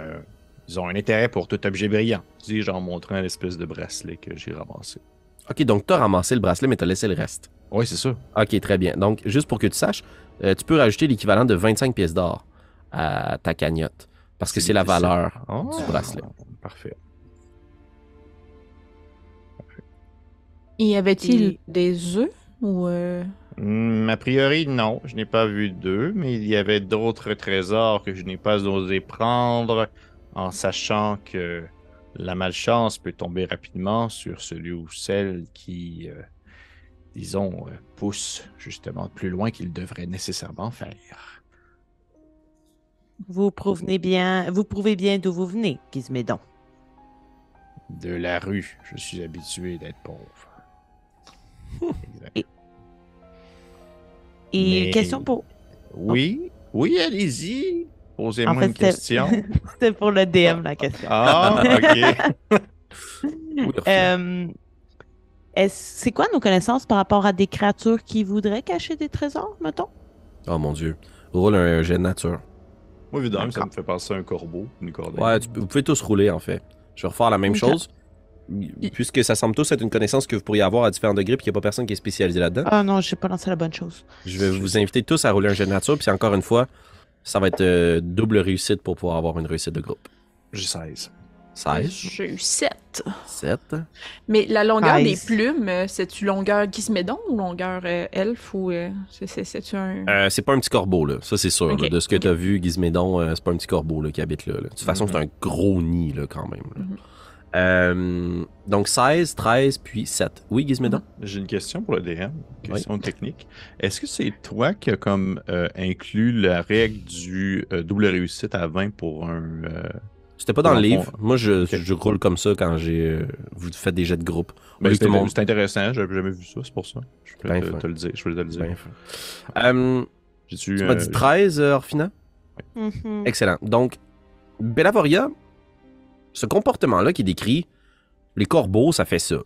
euh, disons, un intérêt pour tout objet brillant. Dis-je en montrant l'espèce de bracelet que j'ai ramassé. Ok, donc tu as ramassé le bracelet, mais tu as laissé le reste. Oui, c'est ça. Ok, très bien. Donc, juste pour que tu saches, euh, tu peux rajouter l'équivalent de 25 pièces d'or à ta cagnotte. Parce que c'est la valeur Oh, du bracelet. Parfait. Y avait-il Et- des œufs ou euh, Hmm, a priori, non, je n'ai pas vu d'eux, mais il y avait d'autres trésors que je n'ai pas osé prendre en sachant que la malchance peut tomber rapidement sur celui ou celle qui, euh, disons, euh, pousse justement plus loin qu'il devrait nécessairement faire. Vous provenez bien, vous prouvez bien d'où vous venez, Gizmédon. De la rue, je suis habitué d'être pauvre. [LAUGHS] Exact. Et Mais- question pour, Oui, oui, allez-y. Posez-moi En fait, une c'est- question. [LAUGHS] c'était pour le DM la question. Ah, ok. [LAUGHS] Euh, c'est quoi nos connaissances par rapport à des créatures qui voudraient cacher des trésors, mettons? Oh mon dieu. Roule un jet de nature. Moi, évidemment, ça me fait penser à un corbeau, une corbeille. Ouais, tu vous pouvez tous rouler en fait. Je vais refaire la même chose. Puisque ça semble tous être une connaissance que vous pourriez avoir à différents degrés, puis qu'il n'y a pas personne qui est spécialisé là-dedans. Ah non, j'ai pas lancé la bonne chose. Je vais vous inviter tous à rouler un jet de nature, puis encore une fois, ça va être euh, double réussite pour pouvoir avoir une réussite de groupe. J'ai 16. 16, J'ai eu 7. 7. Mais la longueur des plumes, euh, c'est-tu longueur Gizmédon ou longueur euh, elfe ou euh, c'est- un. Euh, c'est pas un petit corbeau, là. Ça, c'est sûr. Là. De ce que ok. tu as vu, Gizmédon, euh, c'est pas un petit corbeau là, qui habite là. là. De toute façon, Mhm. c'est un gros nid, là, quand même. là. Mhm. Euh, donc 16, 13, puis 7. Oui, Gizmédon? J'ai une question pour le DM, question technique. Est-ce que c'est toi qui as comme euh, inclus la règle du euh, double réussite à 20 pour un... euh, C'était pas dans le livre. fond, Moi, je, ok. je roule comme ça quand j'ai. euh, vous faites des jets de groupe. Ben, Oui, c'est monde. intéressant, j'avais jamais vu ça, c'est pour ça. Je peux Ben te, le dire. Je voulais te le dire. Ben. Euh, tu m'as dit 13, euh, Orphina? Mhm. Excellent. Donc, Bellavoria, ce comportement-là qui décrit, les corbeaux, ça fait ça.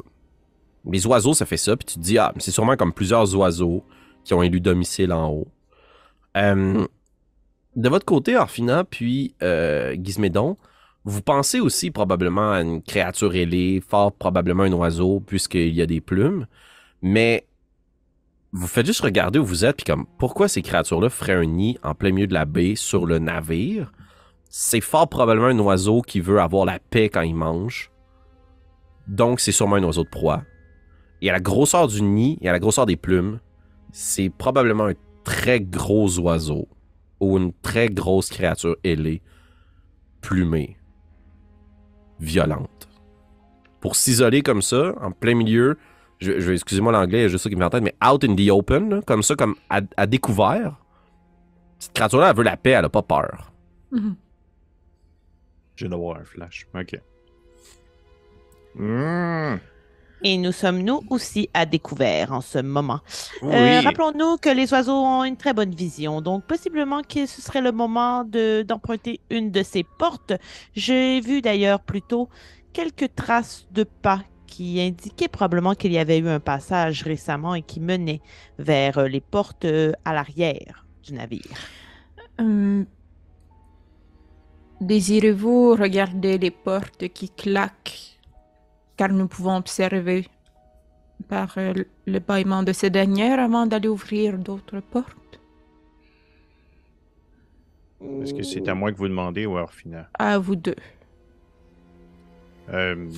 Les oiseaux, ça fait ça. Puis tu te dis, ah, c'est sûrement comme plusieurs oiseaux qui ont élu domicile en haut. Euh, de votre côté, Orphina, puis euh, Gizmédon, Vous pensez aussi probablement à une créature ailée, fort probablement un oiseau, puisqu'il y a des plumes. Mais vous faites juste regarder où vous êtes, puis comme, pourquoi ces créatures-là feraient un nid en plein milieu de la baie sur le navire? C'est fort probablement un oiseau qui veut avoir la paix quand il mange. Donc, c'est sûrement un oiseau de proie. Et à la grosseur du nid et à la grosseur des plumes, c'est probablement un très gros oiseau ou une très grosse créature ailée, plumée, violente. Pour s'isoler comme ça, en plein milieu, excusez-moi l'anglais, juste ça qui me vient en tête, mais out in the open, comme ça, comme à, découvert. Cette créature-là, elle veut la paix, elle a pas peur. Mhm. Je viens d'avoir un flash. Ok. Hmm. Et nous sommes nous aussi à découvert en ce moment? Euh. Rappelons-nous que les oiseaux ont une très bonne vision, donc possiblement que ce serait le moment de- d'emprunter une de ces portes. J'ai vu d'ailleurs plutôt quelques traces de pas qui indiquaient probablement qu'il y avait eu un passage récemment et qui menait vers euh, les portes euh, à l'arrière du navire. Hum, Désirez-vous regarder les portes qui claquent? Car nous pouvons observer par euh, le bâillement de ces dernières avant d'aller ouvrir d'autres portes Est-ce que c'est à moi que vous demandez ou à Orphina? À vous deux. Euh,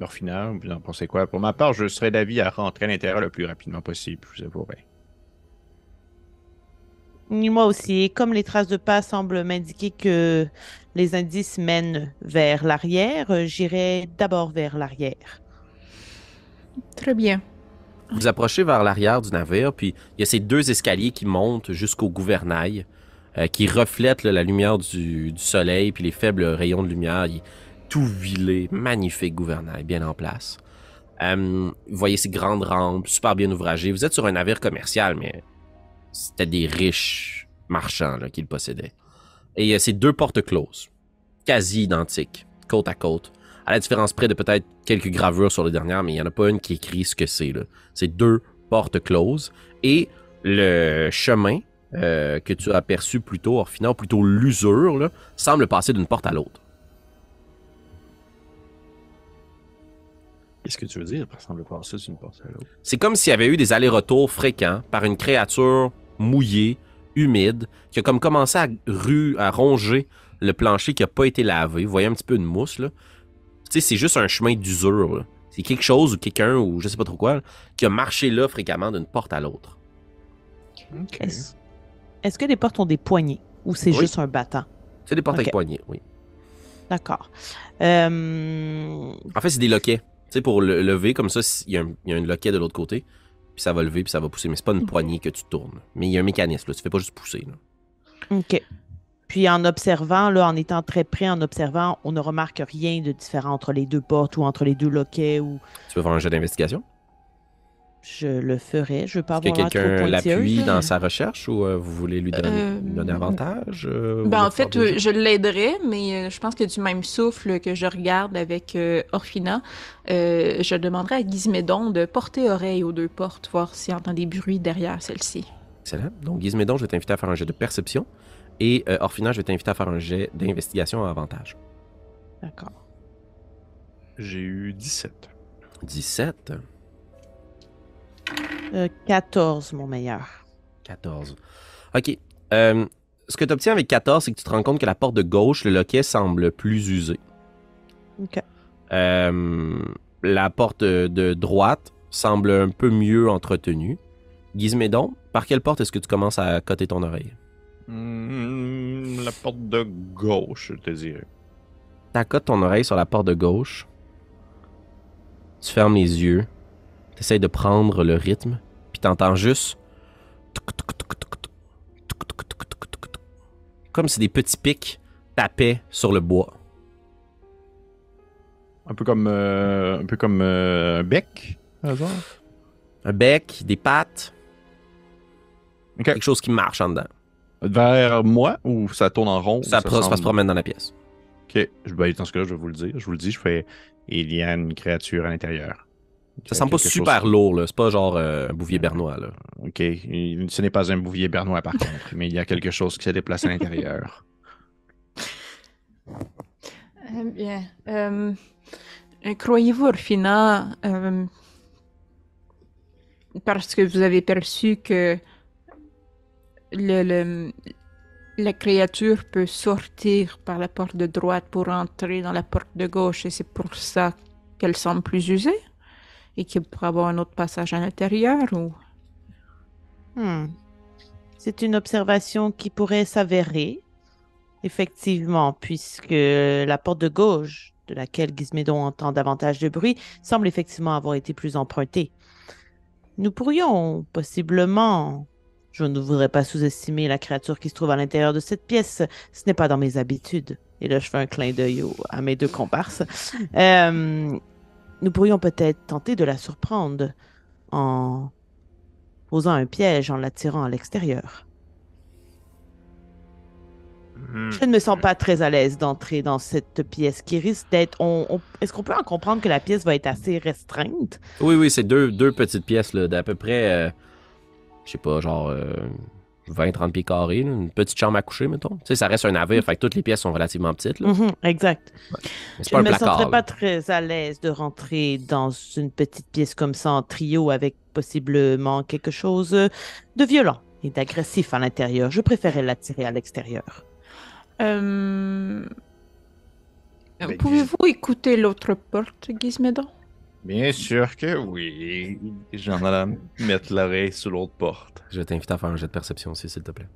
Orphina, vous en pensez quoi? Pour ma part, je serais d'avis à rentrer à l'intérieur le plus rapidement possible, je vous avouerai. Moi aussi, et comme les traces de pas semblent m'indiquer que les indices mènent vers l'arrière, euh, j'irai d'abord vers l'arrière. Très bien. Vous approchez vers l'arrière du navire, puis il y a ces deux escaliers qui montent jusqu'au gouvernail, euh, qui reflètent là, la lumière du, du soleil, puis les faibles rayons de lumière. Il est tout huilé, magnifique gouvernail, bien en place. Euh, vous voyez ces grandes rampes, super bien ouvragées. Vous êtes sur un navire commercial, mais c'était des riches marchands là, qui le possédaient. Et il y a ces deux portes closes, quasi identiques, côte à côte. À la différence près de peut-être quelques gravures sur les dernières, mais il n'y en a pas une qui écrit ce que c'est. C'est deux portes closes. Et le chemin euh, que tu as aperçu plus tôt, Orphina, ou plutôt l'usure, semble passer d'une porte à l'autre. Qu'est-ce que tu veux dire? Ça semble passer d'une porte à l'autre? C'est comme s'il y avait eu des allers-retours fréquents par une créature mouillée, humide, qui a comme commencé à, ru- à ronger le plancher qui n'a pas été lavé. Vous voyez un petit peu de mousse, là. Tu sais, c'est juste un chemin d'usure. C'est quelque chose ou quelqu'un, ou je sais pas trop quoi, là, qui a marché là fréquemment d'une porte à l'autre. Est-ce que les portes ont des poignées ou c'est Oui. juste un battant? C'est des portes avec poignées, oui. D'accord. Euh, En fait, c'est des loquets. Tu sais, pour le lever, comme ça, il y, a un- il y a un loquet de l'autre côté, puis ça va lever, puis ça va pousser. Mais c'est pas une poignée que tu tournes. Mais il y a un mécanisme, là. Tu fais pas juste pousser, là. OK. Puis en observant, là, en étant très près, en observant, on ne remarque rien de différent entre les deux portes ou entre les deux loquets ou Tu veux faire un jeu d'investigation? Je le ferai. Je veux pas Est-ce que avoir trop quelqu'un l'appuie dans sa recherche ou euh, vous voulez lui donner, Euh, lui donner avantage? euh, Ben, en fait, euh, je l'aiderais, mais euh, je pense que du même souffle que je regarde avec euh, Orphina, euh, je demanderais à Gizmédon de porter oreille aux deux portes, voir s'il entend des bruits derrière celle-ci. Excellent. Donc, Gizmédon, je vais t'inviter à faire un jet de perception. Et euh, Orphina, je vais t'inviter à faire un jet d'investigation à avantage. D'accord. J'ai eu 17. 17, Euh, 14, mon meilleur. 14. OK. Euh, ce que tu obtiens avec 14, c'est que tu te rends compte que la porte de gauche, le loquet semble plus usé. OK. Euh, la porte de, de droite semble un peu mieux entretenue. Gizmédon, par quelle porte est-ce que tu commences à coter ton oreille? Hmm, la porte de gauche, je te dirais. T'accotes ton oreille sur la porte de gauche. Tu fermes les yeux. T'essayes de prendre le rythme. Puis t'entends juste... Comme si des petits pics tapaient sur le bois. Un peu comme, euh, un, peu comme euh, un bec, hasard. Un bec, des pattes. Quelque chose qui marche en dedans. Vers moi ou ça tourne en rond? Ça, pro- ça semble- se promène dans la pièce. Ok. Ben, dans ce cas-là, je vais vous le dire. Je vous le dis, je fais. Il y a une créature à l'intérieur. Ça semble pas super chose- lourd, là. C'est pas genre euh, un bouvier bernois, là. Ok. Ce n'est pas un bouvier bernois, par contre, mais il y a quelque chose qui se déplace à l'intérieur. Eh bien, euh, euh, croyez-vous, Orfina, euh, parce que vous avez perçu que le, le- la créature peut sortir par la porte de droite pour entrer dans la porte de gauche et c'est pour ça qu'elle semble plus usée? Et qu'il pourrait avoir un autre passage à l'intérieur ou... Hmm. C'est une observation qui pourrait s'avérer, effectivement, puisque la porte de gauche, de laquelle Gizmédon entend davantage de bruit, semble effectivement avoir été plus empruntée. Nous pourrions possiblement... Je ne voudrais pas sous-estimer la créature qui se trouve à l'intérieur de cette pièce. Ce n'est pas dans mes habitudes. Et là, je fais un clin d'œil à mes deux comparses. Euh, nous pourrions peut-être tenter de la surprendre en posant un piège en l'attirant à l'extérieur. Hmm. Je ne me sens pas très à l'aise d'entrer dans cette pièce qui risque d'être. on- on- Est-ce qu'on peut en comprendre que la pièce va être assez restreinte? Oui, oui, c'est deux, deux petites pièces là, d'à peu près, euh, je sais pas, genre 20-30 pieds carrés. là, une petite chambre à coucher, mettons. Tu sais, ça reste un navire, fait que toutes les pièces sont relativement petites. là. Mhm, exact. Mais C'est Je ne me placard. sentirais là. pas très à l'aise de rentrer dans une petite pièce comme ça en trio avec possiblement quelque chose de violent et d'agressif à l'intérieur. Je préférais l'attirer à l'extérieur. Euh, Pouvez-vous écouter l'autre porte, Gizmédon? Bien sûr que oui. J'en allais mettre l'oreille sur l'autre porte. Je t'invite à faire un jet de perception aussi, s'il te plaît.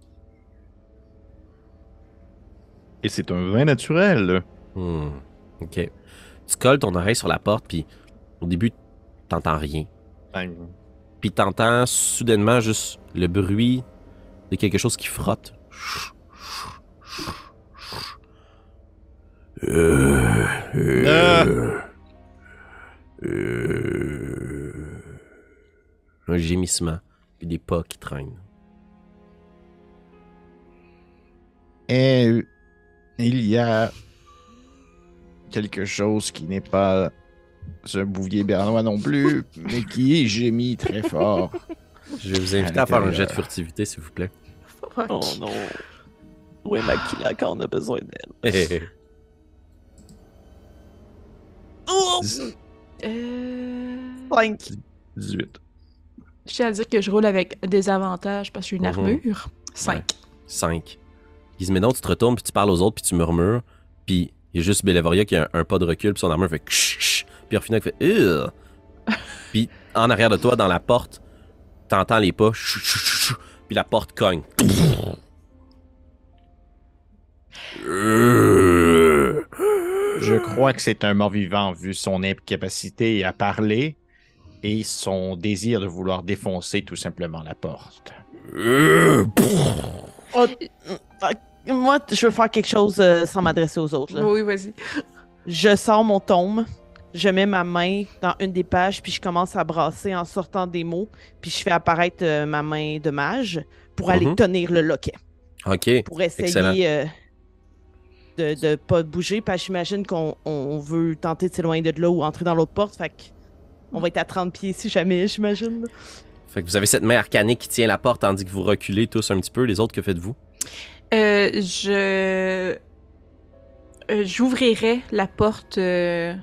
Et c'est un vin naturel. Hmm, Ok. Tu colles ton oreille sur la porte, puis au début, t'entends rien. Puis t'entends soudainement juste le bruit de quelque chose qui frotte. Euh, euh, euh. Un gémissement, puis des pas qui traînent. Et euh, il y a quelque chose qui n'est pas un bouvier bernois non plus, [LAUGHS] mais qui gémit très fort. Je vais vous inviter À à, faire un jet de furtivité, s'il vous plaît. Fuck. Oh non. Où est Makila quand on a besoin d'elle? [LAUGHS] Oh! Euh... 5. 18. Je tiens à dire que je roule avec des avantages parce que j'ai une Mhm. armure. 5. 5. Gizmédon, tu te retournes, puis tu parles aux autres, puis tu murmures. Puis il y a juste Belavoria qui a un, un pas de recul, puis son armure fait ksh. Puis Orphina qui fait Ugh. Puis en arrière de toi, dans la porte, t'entends les pas, chou, chou, chou, chou. puis la porte cogne. [LAUGHS] Je crois que c'est un mort-vivant vu son incapacité à parler et son désir de vouloir défoncer tout simplement la porte. Oh, moi, je veux faire quelque chose euh, sans m'adresser aux autres. là. Oui, vas-y. Je sors mon tome, je mets ma main dans une des pages, puis je commence à brasser en sortant des mots, puis je fais apparaître euh, ma main de mage pour aller Mhm. tenir le loquet, Ok. pour Excellent. essayer euh, de, de pas bouger, parce que j'imagine qu'on on veut tenter de s'éloigner de là ou entrer dans l'autre porte, fait que on va être à 30 pieds si jamais, [LAUGHS] j'imagine. Fait que vous avez cette main arcanique qui tient la porte, tandis que vous reculez tous un petit peu. Les autres, que faites-vous? Euh, je... euh, J'ouvrirai la porte euh,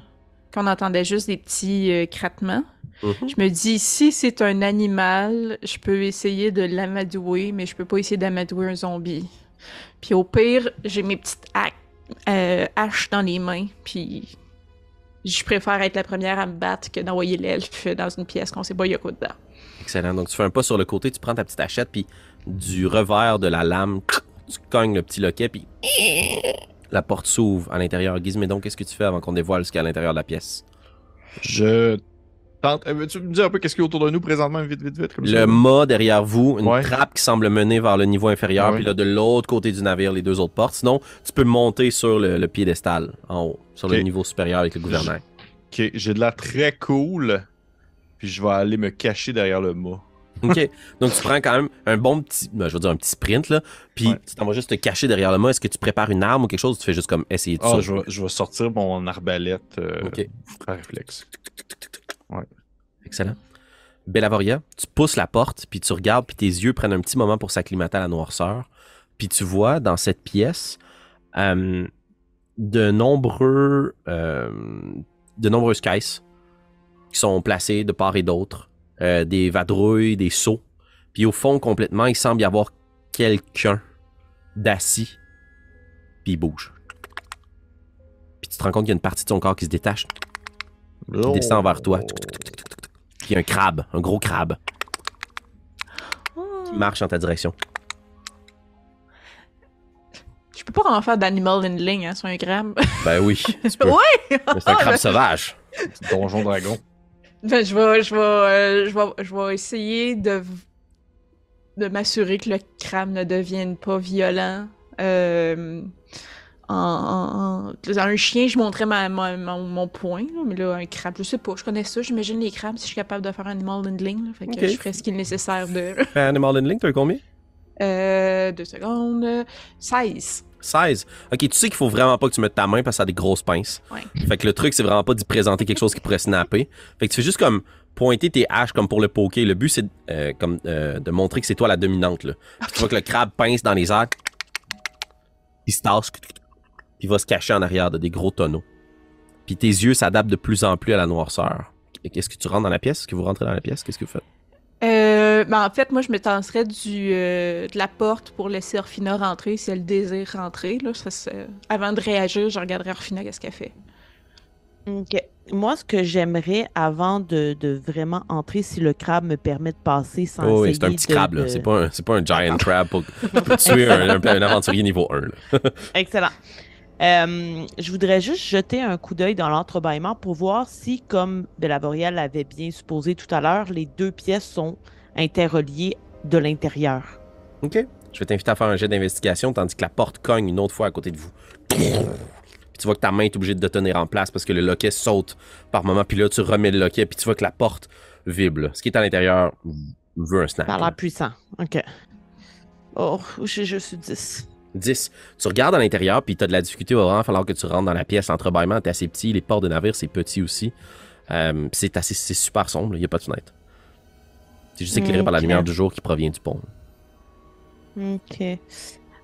quand on entendait juste des petits euh, craquements. Mhm. Je me dis, si c'est un animal, je peux essayer de l'amadouer, mais je peux pas essayer d'amadouer un zombie. Puis au pire, j'ai mes petites ha- euh, haches dans les mains, puis je préfère être la première à me battre que d'envoyer l'elfe dans une pièce qu'on sait pas il y a quoi dedans. Excellent. Donc, tu fais un pas sur le côté, tu prends ta petite hachette, puis du revers de la lame, tu cognes le petit loquet, puis la porte s'ouvre à l'intérieur. Gizmédon, qu'est-ce que tu fais avant qu'on dévoile ce qu'il y a à l'intérieur de la pièce? Je tente. euh, Veux-tu me dire un peu qu'est-ce qu'il y a autour de nous présentement, vite, vite, vite, comme ça? Le mât derrière vous, une Ouais. trappe qui semble mener vers le niveau inférieur, Ouais. puis là, de l'autre côté du navire, les deux autres portes. Sinon, tu peux monter sur le, le piédestal, en haut, sur le niveau supérieur avec le gouvernail. Ok, j'ai de l'air très cool. Puis je vais aller me cacher derrière le mât. OK. Donc, tu prends quand même un bon petit, ben, je veux dire un petit sprint, là, puis Ouais. tu t'en vas juste te cacher derrière le mât. Est-ce que tu prépares une arme ou quelque chose ou tu fais juste comme essayer de Ah, ça? je vais, je vais sortir mon arbalète euh, OK. à réflexe. Excellent. Bellavoria, tu pousses la porte, puis tu regardes, puis tes yeux prennent un petit moment pour s'acclimater à la noirceur. Puis tu vois dans cette pièce, euh, de nombreux, euh, nombreuses caisses qui sont placées de part et d'autre, euh, des vadrouilles, des seaux. Puis au fond, complètement, il semble y avoir quelqu'un d'assis, puis il bouge. Puis tu te rends compte qu'il y a une partie de son corps qui se détache, qui descend vers toi. Puis il y a un crabe, un gros crabe, qui marche en ta direction. Je peux pas vraiment faire d'animal handling hein, sur un crabe. [LAUGHS] Ben oui! Mais c'est un crabe [LAUGHS] sauvage. Donjon Dragon. Ben, je vais, je vais, euh, je vais, je vais essayer de, de m'assurer que le crabe ne devienne pas violent. Euh, en, en- un chien, je montrais ma, ma- mon, mon point, là, mais là, un crabe, je sais pas, je connais ça, j'imagine les crabes, si je suis capable de faire un animal handling, là, fait que je ferai ce qui est nécessaire de... Animal Handling, t'as eu combien? Euh, deux secondes, 16. 16. Ok, tu sais qu'il faut vraiment pas que tu mettes ta main parce que ça a des grosses pinces. Ouais. Fait que le truc, c'est vraiment pas d'y présenter quelque chose qui pourrait snapper. Fait que tu fais juste comme pointer tes haches comme pour le poker. Le but, c'est euh, comme euh, de montrer que c'est toi la dominante. Là. Tu vois que le crabe pince dans les airs. Il se tasse. Puis il va se cacher en arrière de des gros tonneaux. Puis tes yeux s'adaptent de plus en plus à la noirceur. Qu'est-ce que tu rentres dans la pièce? Est-ce que vous rentrez dans la pièce? Qu'est-ce que vous faites? Euh, ben en fait, moi, je me tenserais du, euh, de la porte pour laisser Orfina rentrer si elle désire rentrer. Là, ça, avant de réagir, je regarderai Orfina, qu'est-ce qu'elle fait. OK. Moi, ce que j'aimerais avant de, de vraiment entrer, si le crabe me permet de passer sans Oh, oui, c'est un petit de- crabe. là. de- C'est pas, un- c'est pas un giant crab pour, pour tuer un, un- un aventurier niveau 1. Là. Excellent. Euh, je voudrais juste jeter un coup d'œil dans l'entrebâillement pour voir si, comme Bellaboria l'avait bien supposé tout à l'heure, les deux pièces sont interreliées de l'intérieur. OK. Je vais t'inviter à faire un jet d'investigation tandis que la porte cogne une autre fois à côté de vous. Puis tu vois que ta main est obligée de te tenir en place parce que le loquet saute par moment. Puis là, tu remets le loquet. Puis tu vois que la porte vibre. Ce qui est à l'intérieur veut un snap. Ça a l'air puissant. OK. Oh, j'ai juste eu 10. 10. Tu regardes à l'intérieur, puis tu as de la difficulté. Il va vraiment falloir que tu rentres dans la pièce. L'entrebâillement est assez petit. Les portes de navire, c'est petit aussi. Euh, c'est assez, c'est super sombre. Il n'y a pas de fenêtre. C'est juste éclairé par la lumière du jour qui provient du pont. OK.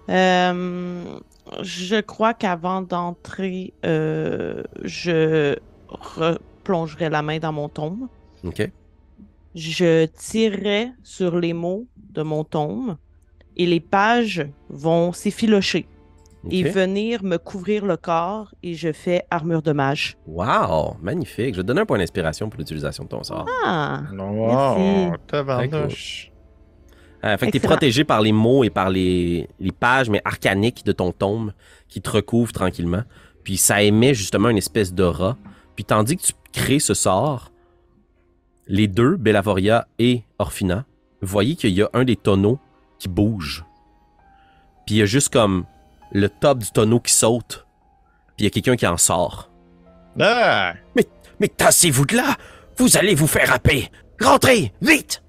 Euh, je crois qu'avant d'entrer, euh, je replongerai la main dans mon tome. OK? Je tirerai sur les mots de mon tome et les pages vont s'effilocher et venir me couvrir le corps et je fais armure de mage. Wow! Magnifique. Je vais te donner un point d'inspiration pour l'utilisation de ton sort. Ah! Wow, Merci. tabarnouche. Euh, fait que t'es protégé par les mots et par les, les pages, mais arcaniques de ton tome qui te recouvrent tranquillement. Puis ça émet justement une espèce d'aura. Puis tandis que tu crées ce sort, les deux, Bellavoria et Orphina, voyez qu'il y a un des tonneaux qui bouge. Puis il y a juste comme le top du tonneau qui saute. Puis il y a quelqu'un qui en sort. Ah! Mais tassez-vous de là! Vous allez vous faire happer! Rentrez! Vite!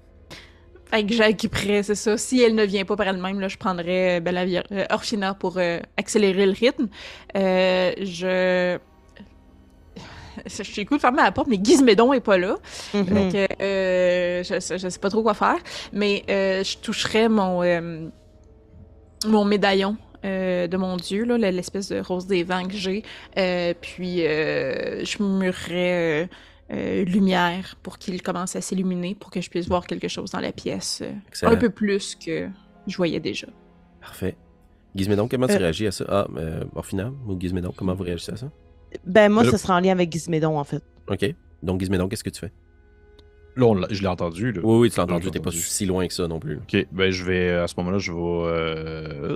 Fait que j'équiperais, c'est ça. Si elle ne vient pas par elle-même, là, je prendrais euh, euh, Orfina pour euh, accélérer le rythme. Euh, je. Je suis écoute de fermer la porte, mais Gizmédon est pas là. Mhm. Donc, euh, je, je sais pas trop quoi faire. Mais euh, je toucherais mon, euh, mon médaillon euh, de mon dieu, là, l'espèce de rose des vents que j'ai. Euh, puis, euh, je euh, euh, lumière pour qu'il commence à s'illuminer, pour que je puisse voir quelque chose dans la pièce. Excellent. un peu plus que je voyais déjà. Parfait. Gizmédon, comment tu réagis à ça? Ah, euh, Orphina ou Gizmédon, comment vous réagissez à ça? Ben, moi, là- ce sera en lien avec Gizmédon, en fait. OK. Donc, Gizmédon, qu'est-ce que tu fais? Là, on l'a- je l'ai entendu. Là. Oui, oui, tu l'as entendu, t'es pas entendu. si loin que ça non plus. Ok, ben je vais, à ce moment-là, je vais, euh,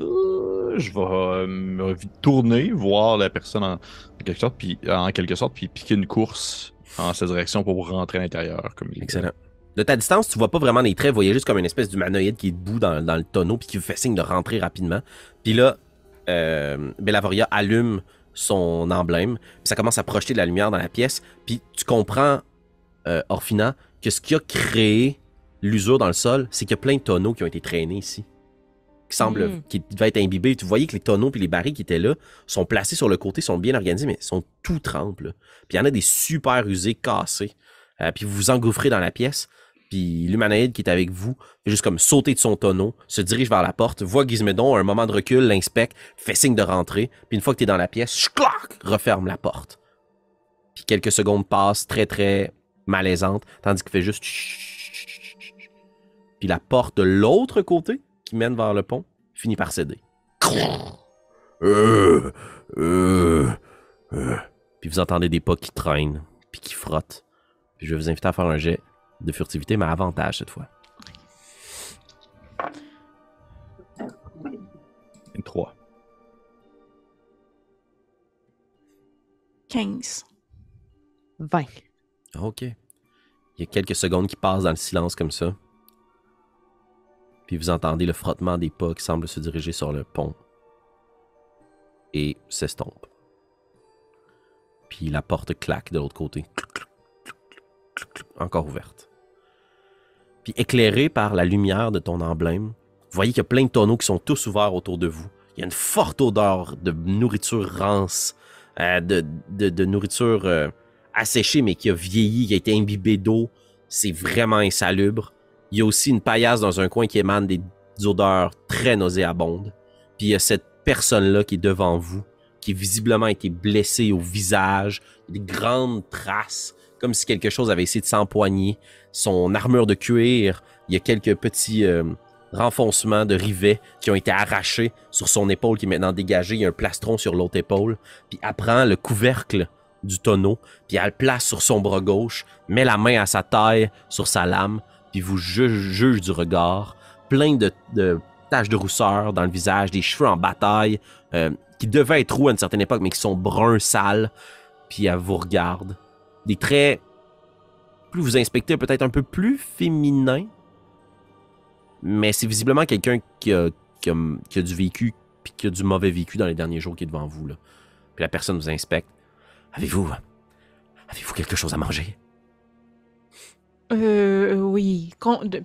je vais euh, me tourner, voir la personne en, en quelque sorte, puis en quelque sorte, puis piquer une course en cette direction pour rentrer à l'intérieur. Comme il- Excellent. De ta distance, tu vois pas vraiment les traits, vous voyez juste comme une espèce d'humanoïde qui est debout dans, dans le tonneau puis qui vous fait signe de rentrer rapidement. Puis là, euh, Bellavoria allume son emblème, puis ça commence à projeter de la lumière dans la pièce, puis tu comprends, euh, Orphina, que ce qui a créé l'usure dans le sol, c'est qu'il y a plein de tonneaux qui ont été traînés ici. Qui semblent, Mm. qui devaient être imbibés. Tu voyais que les tonneaux puis les barils qui étaient là sont placés sur le côté, sont bien organisés, mais sont tout trempes. là. Puis il y en a des super usés, cassés. Euh, puis vous vous engouffrez dans la pièce. Puis l'humanoïde qui est avec vous fait juste comme sauter de son tonneau, se dirige vers la porte, voit Gizmédon, un moment de recul, l'inspecte, fait signe de rentrer. Puis une fois que t'es dans la pièce, schclac, referme la porte. Puis quelques secondes passent très très malaisantes, tandis qu'il fait juste. Puis la porte de l'autre côté, qui mène vers le pont, finit par céder. Euh, euh, euh. Puis vous entendez des pas qui traînent, puis qui frottent. Puis je vais vous inviter à faire un jet de furtivité, mais à avantage cette fois. 3. 15. 20. Ok. Il y a quelques secondes qui passent dans le silence comme ça. Puis vous entendez le frottement des pas qui semblent se diriger sur le pont. Et s'estompe. Puis la porte claque de l'autre côté. Encore ouverte. Puis éclairé par la lumière de ton emblème, vous voyez qu'il y a plein de tonneaux qui sont tous ouverts autour de vous. Il y a une forte odeur de nourriture rance, euh, de, de- nourriture euh, asséchée mais qui a vieilli, qui a été imbibée d'eau. C'est vraiment insalubre. Il y a aussi une paillasse dans un coin qui émane des odeurs très nauséabondes. Puis il y a cette personne-là qui est devant vous, qui visiblement a été blessée au visage, des grandes traces, comme si quelque chose avait essayé de s'empoigner. Son armure de cuir, il y a quelques petits euh, renfoncements de rivets qui ont été arrachés sur son épaule qui est maintenant dégagée. Il y a un plastron sur l'autre épaule. Puis elle prend le couvercle du tonneau, puis elle le place sur son bras gauche, met la main à sa taille, sur sa lame, puis vous juge, du regard, plein de, de taches de rousseur dans le visage, des cheveux en bataille, euh, qui devaient être roux à une certaine époque, mais qui sont bruns sales, puis elle vous regarde. Des traits, plus vous inspectez, peut-être un peu plus féminins, mais c'est visiblement quelqu'un qui a, qui, a, qui a du vécu, puis qui a du mauvais vécu dans les derniers jours qui est devant vous. Là. Puis la personne vous inspecte. Avez-vous. Avez-vous quelque chose à manger? Euh, oui.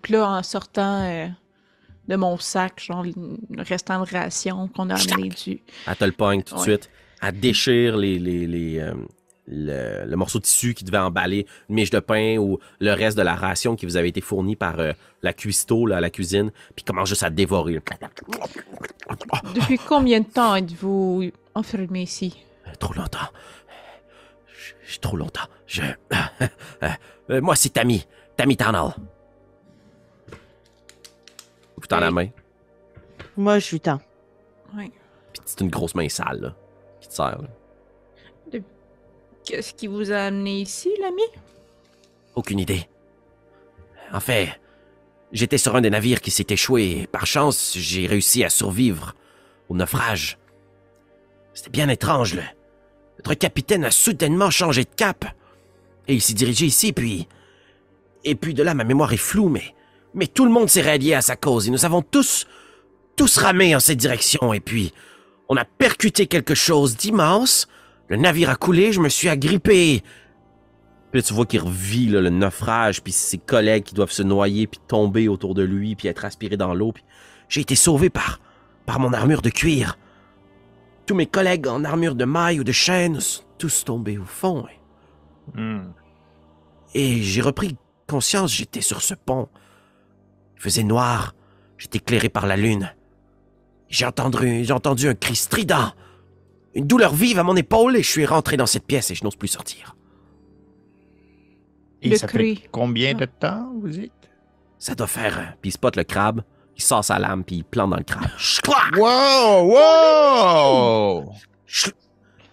Puis là, en sortant euh, de mon sac, genre le restant de ration qu'on a amené du. Elle te le pogne tout de Ouais. suite. Elle déchire les, les, les, euh, le, le morceau de tissu qui devait emballer une miche de pain ou le reste de la ration qui vous avait été fournie par euh, la cuistot là, à la cuisine, puis commence juste à dévorer. Depuis combien de temps êtes-vous enfermé ici? Trop longtemps. Je- trop longtemps. Je. [LAUGHS] Euh, euh, moi, c'est Tammy. Tammy Tarnall. Vous tend la main, Moi, je lui tends. Oui. puis c'est une grosse main sale là, qui te sert. là. Qu'est-ce qui vous a amené ici, l'ami? Aucune idée. En fait, j'étais sur un des navires qui s'est échoué et par chance, j'ai réussi à survivre au naufrage. C'était bien étrange, là. Notre capitaine a soudainement changé de cap. Et il s'est dirigé ici, puis... Et puis de là, ma mémoire est floue, mais... Mais tout le monde s'est rallié à sa cause et nous avons tous... tous ramé en cette direction. Et puis, on a percuté quelque chose d'immense. Le navire a coulé, je me suis agrippé. Puis là, tu vois qu'il revit là, le naufrage, puis ses collègues qui doivent se noyer, puis tomber autour de lui, puis être aspirés dans l'eau. Puis j'ai été sauvé par, par mon armure de cuir. Tous mes collègues en armure de maille ou de chêne sont tous tombés au fond. Hmm. Et j'ai repris conscience, j'étais sur ce pont. Il faisait noir, j'étais éclairé par la lune. J'ai entendu, j'ai entendu un cri strident, une douleur vive à mon épaule, et je suis rentré dans cette pièce et je n'ose plus sortir. Et Le ça fait combien de temps, vous dites? Ça doit faire. euh, Puis il spot le crabe, il sort sa lame, puis il plante dans le crabe. [LAUGHS] Wow! Wow! Chou-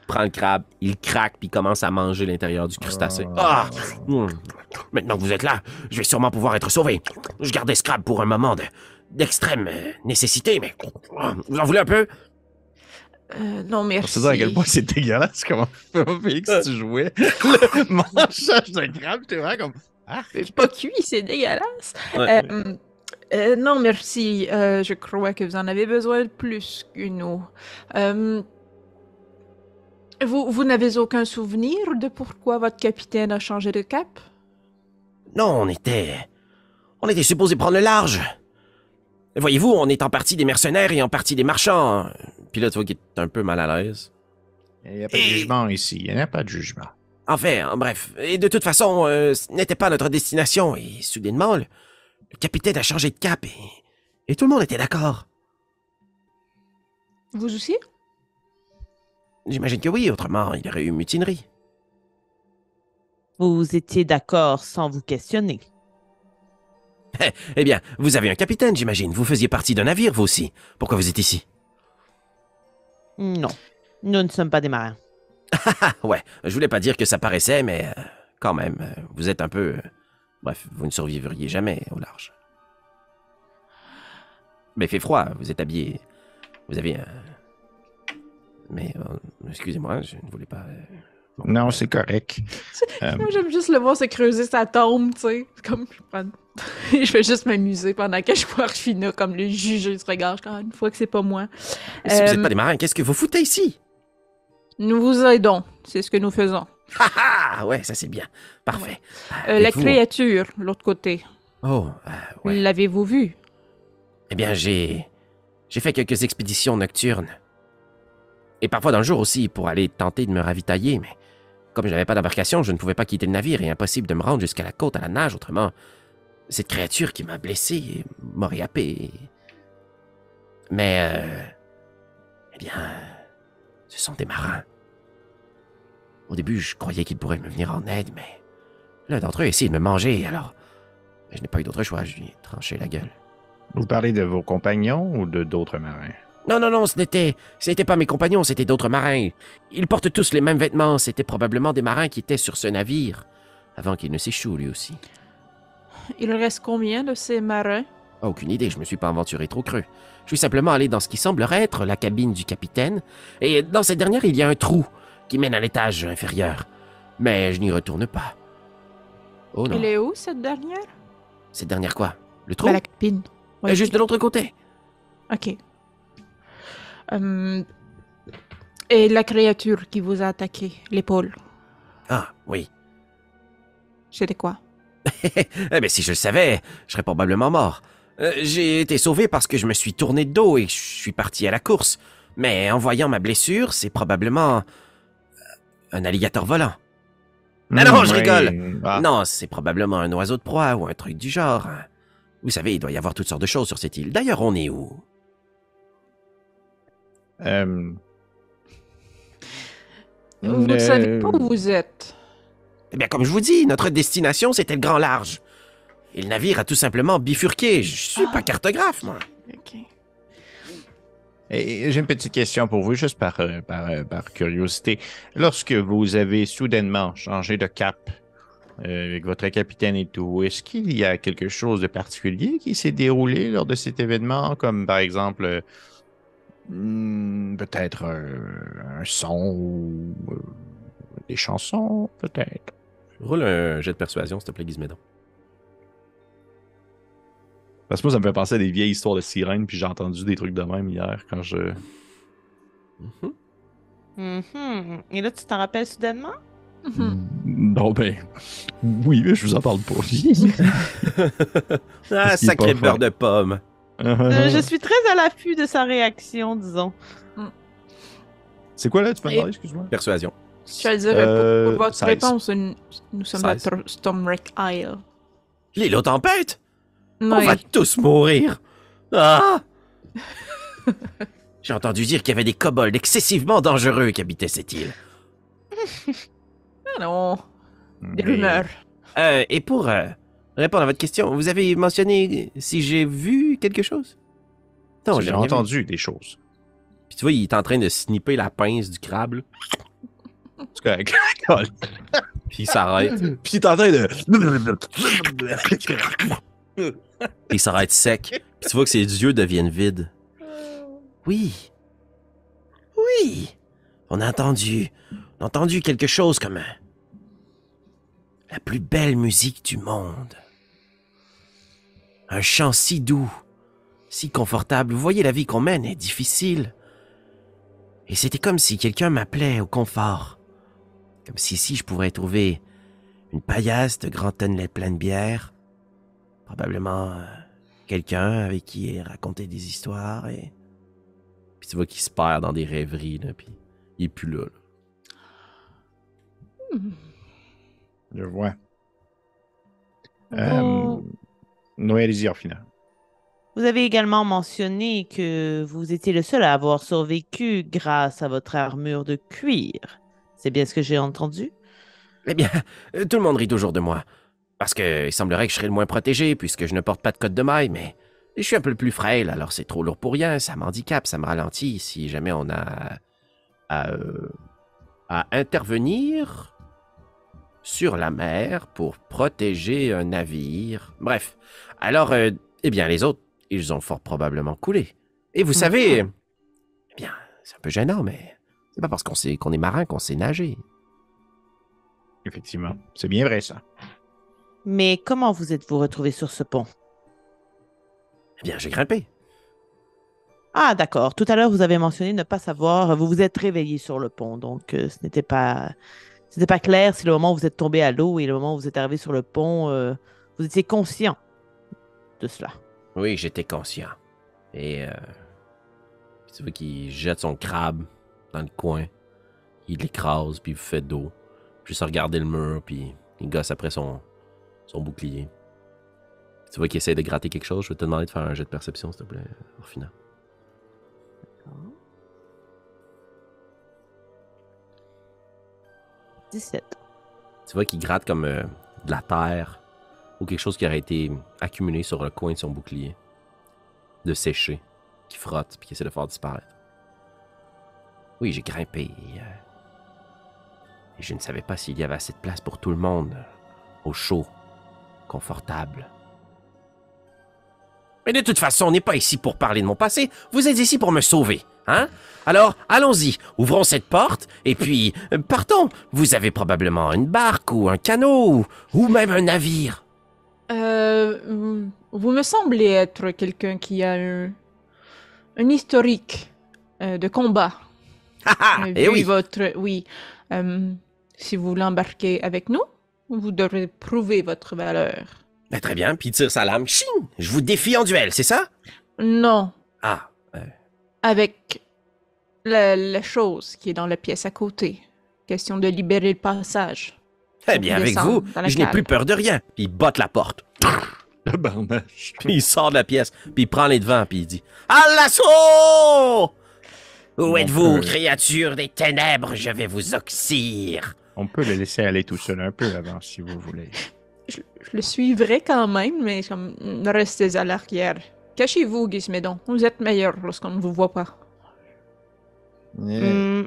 prend le crabe, il craque puis il commence à manger l'intérieur du crustacé. Ah. Ah! Hum. Maintenant que vous êtes là, je vais sûrement pouvoir être sauvé. Je gardais ce crabe pour un moment de- d'extrême euh, nécessité, mais Ah, vous en voulez un peu? Euh, non, On merci. se dit à quel point c'est dégueulasse comment [LAUGHS] Félix tu jouais [LAUGHS] le manchage de crabe, t'es vraiment comme ah C'est pas cuit, c'est dégueulasse. Ouais. Euh, euh, non, merci. Euh, je crois que vous en avez besoin de plus que nous. Euh, vous vous n'avez aucun souvenir de pourquoi votre capitaine a changé de cap? Non, on était. On était supposé prendre le large. Voyez-vous, on est en partie des mercenaires et en partie des marchands. Puis là, tu vois qu'il est un peu mal à l'aise. Il n'y a pas de Et- jugement ici. Il n'y a pas de jugement. Enfin, en bref. Et de toute façon, euh, ce n'était pas notre destination. Et soudainement, le, le capitaine a changé de cap et, et tout le monde était d'accord. Vous aussi? J'imagine que oui, autrement, il y aurait eu mutinerie. Vous étiez d'accord sans vous questionner. Eh bien, vous avez un capitaine, j'imagine. Vous faisiez partie d'un navire, vous aussi. Pourquoi vous êtes ici? Non, nous ne sommes pas des marins. Ah, [LAUGHS] ouais. Je voulais pas dire que ça paraissait, mais euh, quand même, euh, vous êtes un peu. euh, bref, vous ne survivriez jamais au large. Mais il fait froid, vous êtes habillé. Vous avez un. Mais, euh, excusez-moi, je ne voulais pas. bon. Non, c'est correct. Euh, [LAUGHS] Moi, j'aime juste le voir se creuser sa tombe, tu sais. Comme je prends... [LAUGHS] je vais juste m'amuser pendant que je vois Arfina comme le juger ce regard. Quand une fois que c'est pas moi. Mais Si vous n'êtes Euh, pas des marins, qu'est-ce que vous foutez ici? Nous vous aidons. C'est ce que nous faisons. Ah ah! Ouais, ça c'est bien. Parfait. Euh, la vous. créature, l'autre côté. Oh, euh, ouais. L'avez-vous vue? Eh bien, j'ai. J'ai fait quelques expéditions nocturnes. Et parfois dans le jour aussi pour aller tenter de me ravitailler, mais comme je n'avais pas d'embarcation, je ne pouvais pas quitter le navire et impossible de me rendre jusqu'à la côte à la nage autrement. Cette créature qui m'a blessé m'aurait happé. Mais. euh, eh bien. Ce sont des marins. Au début, je croyais qu'ils pourraient me venir en aide, mais. L'un d'entre eux a essayé de me manger, alors. Je n'ai pas eu d'autre choix, je lui ai tranché la gueule. Vous parlez de vos compagnons ou de d'autres marins? Non, non, non, ce n'était, ce n'était pas mes compagnons, c'était d'autres marins. Ils portent tous les mêmes vêtements, c'était probablement des marins qui étaient sur ce navire, avant qu'il ne s'échoue lui aussi. Il reste combien de ces marins? Aucune idée, je me suis pas aventuré trop creux. Je suis simplement allé dans ce qui semblerait être la cabine du capitaine, et dans cette dernière, il y a un trou qui mène à l'étage inférieur. Mais je n'y retourne pas. Oh non, Elle est où, cette dernière? cette dernière quoi? Le trou? Ben, la capine. Euh, Juste de l'autre côté. Ok. Hum, Et la créature qui vous a attaqué, l'épaule, Ah, oui. c'était quoi? [LAUGHS] Eh bien, si je le savais, je serais probablement mort. Euh, J'ai été sauvé parce que je me suis tourné de dos et je suis parti à la course. Mais en voyant ma blessure, c'est probablement euh, un alligator volant. Ah non, je oui. rigole. Ah, Non, c'est probablement un oiseau de proie ou un truc du genre. Vous savez, il doit y avoir toutes sortes de choses sur cette île. D'ailleurs, on est où? Euh, Vous ne euh, savez pas où vous êtes. Eh bien, comme je vous dis, notre destination, c'était le grand large. Et le navire a tout simplement bifurqué. Je suis pas cartographe, moi. Ok. J'ai une petite question pour vous, juste par, euh, par, euh, par curiosité. Lorsque vous avez soudainement changé de cap euh, avec votre capitaine et tout, est-ce qu'il y a quelque chose de particulier qui s'est déroulé lors de cet événement, comme par exemple euh, hmm, peut-être un, un son ou euh, des chansons, peut-être? Roule un jet de persuasion, s'il te plaît, Gizmédon. Parce que moi, ça me fait penser à des vieilles histoires de sirènes, puis j'ai entendu des trucs de même hier quand je. Mhm. Mhm. Et là, tu t'en rappelles soudainement? Mhm. Non, ben. Oui, mais je vous en parle pas. [LAUGHS] Ah, sacré beurre de pomme. Euh, je suis très à l'affût de sa réaction, disons. C'est quoi là, tu peux me parler, excuse-moi? Persuasion. Dire, Euh, pour, votre 16. réponse, nous, nous sommes à 16. Tr- Stormwreck Isle. L'île aux tempêtes? On va tous mourir. Ah J'ai entendu dire qu'il y avait des kobolds excessivement dangereux qui habitaient cette île. Ah non, des Mais- rumeurs. Euh, et pour euh, répondre à votre question, vous avez mentionné si j'ai vu quelque chose? Non, J'ai vu. entendu des choses. Puis tu vois, il est en train de snipper la pince du crabe, là. C'est correct. [LAUGHS] Puis il s'arrête. [LAUGHS] Puis il est en train de. Puis il s'arrête sec. Puis tu vois que ses yeux deviennent vides. Oui. Oui. On a entendu. On a entendu quelque chose comme. un- La plus belle musique du monde. Un chant si doux, si confortable. Vous voyez, la vie qu'on mène est difficile. Et c'était comme si quelqu'un m'appelait au confort. Comme si ici je pourrais trouver une paillasse de grands tonnelets pleins de bière. Probablement euh, quelqu'un avec qui raconter des histoires et. Puis tu vois qu'il se perd dans des rêveries, là. Puis il est plus là. là. Je vois. Vous- Euh, Noël y final. Vous avez également mentionné que vous étiez le seul à avoir survécu grâce à votre armure de cuir. C'est bien ce que j'ai entendu? Eh bien, euh, tout le monde rit toujours de moi. Parce que il semblerait que je serais le moins protégé puisque je ne porte pas de code de maille, mais je suis un peu plus frêle, alors c'est trop lourd pour rien, ça m'handicape, ça me ralentit si jamais on a à, euh, à intervenir sur la mer pour protéger un navire. Bref, alors, euh, eh bien, les autres, ils ont fort probablement coulé. Et vous savez, eh bien, c'est un peu gênant, mais c'est pas parce qu'on sait qu'on est marin qu'on sait nager. Effectivement. C'est bien vrai, ça. Mais comment vous êtes-vous retrouvé sur ce pont? Eh bien, j'ai grimpé. Ah, d'accord. Tout à l'heure, vous avez mentionné ne pas savoir. Vous vous êtes réveillé sur le pont, donc euh, ce n'était pas, ce n'était pas clair si le moment où vous êtes tombé à l'eau et le moment où vous êtes arrivé sur le pont, euh, vous étiez conscient de cela. Oui, j'étais conscient. Et euh, tu vois qu'il jette son crabe dans le coin. Il l'écrase, puis il fait d'eau. Juste à regarder le mur, puis il gosse après son, son bouclier. Tu vois qu'il essaie de gratter quelque chose. Je vais te demander de faire un jet de perception, s'il te plaît, Orphina. 17. Tu vois qu'il gratte comme euh, de la terre ou quelque chose qui aurait été accumulé sur le coin de son bouclier. De sécher, qui frotte, puis qui essaie de faire disparaître. Oui, j'ai grimpé. et, euh, et je ne savais pas s'il y avait assez de place pour tout le monde. euh, Au chaud, confortable. Mais de toute façon, on n'est pas ici pour parler de mon passé. Vous êtes ici pour me sauver, hein? Alors, allons-y, ouvrons cette porte, et puis, euh, partons. Vous avez probablement une barque ou un canot, ou, même un navire. Euh, vous me semblez être quelqu'un qui a un, un historique de combat. Ah ah, Euh, eh oui. votre, oui. Euh, si vous l'embarquez avec nous, vous devrez prouver votre valeur. Ben, très bien, puis il tire sa lame. Ching! Je vous défie en duel, c'est ça? Non, Ah, euh, avec la, la chose qui est dans la pièce à côté. Question de libérer le passage. eh bien, avec vous, je n'ai plus peur de rien. Puis il botte la porte. [LAUGHS] Le barnage. Puis il sort de la pièce, puis il prend les devants, puis il dit À l'assaut Où êtes-vous, créature des ténèbres? Je vais vous oxyre. On peut le laisser aller tout seul un peu avant, si vous voulez. Je, je le suivrai quand même, mais comme restez à l'arrière. Cachez-vous, Gizmédon. Vous êtes meilleur lorsqu'on ne vous voit pas. Hmm.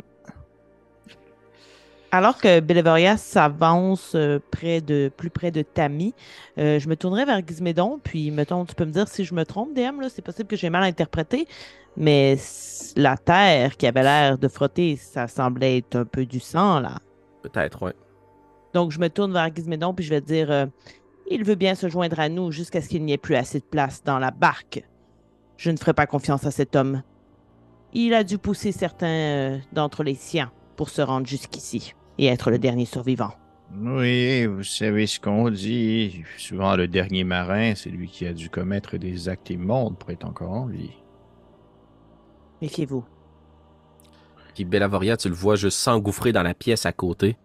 Alors que Bellevoria s'avance euh, près de, plus près de Tammy, euh, je me tournerai vers Gizmédon, puis mettons, tu peux me dire si je me trompe, DM, là, c'est possible que j'ai mal interprété, mais la terre qui avait l'air de frotter, ça semblait être un peu du sang, là. Peut-être, ouais. Donc, je me tourne vers Gizmédon, puis je vais dire euh, Il veut bien se joindre à nous jusqu'à ce qu'il n'y ait plus assez de place dans la barque. Je ne ferai pas confiance à cet homme. Il a dû pousser certains euh, d'entre les siens pour se rendre jusqu'ici et être le dernier survivant. Oui, vous savez ce qu'on dit. Souvent, le dernier marin, c'est lui qui a dû commettre des actes immondes pour être encore en vie. Méfiez-vous. Puis Bellavoria, tu le vois juste s'engouffrer dans la pièce à côté.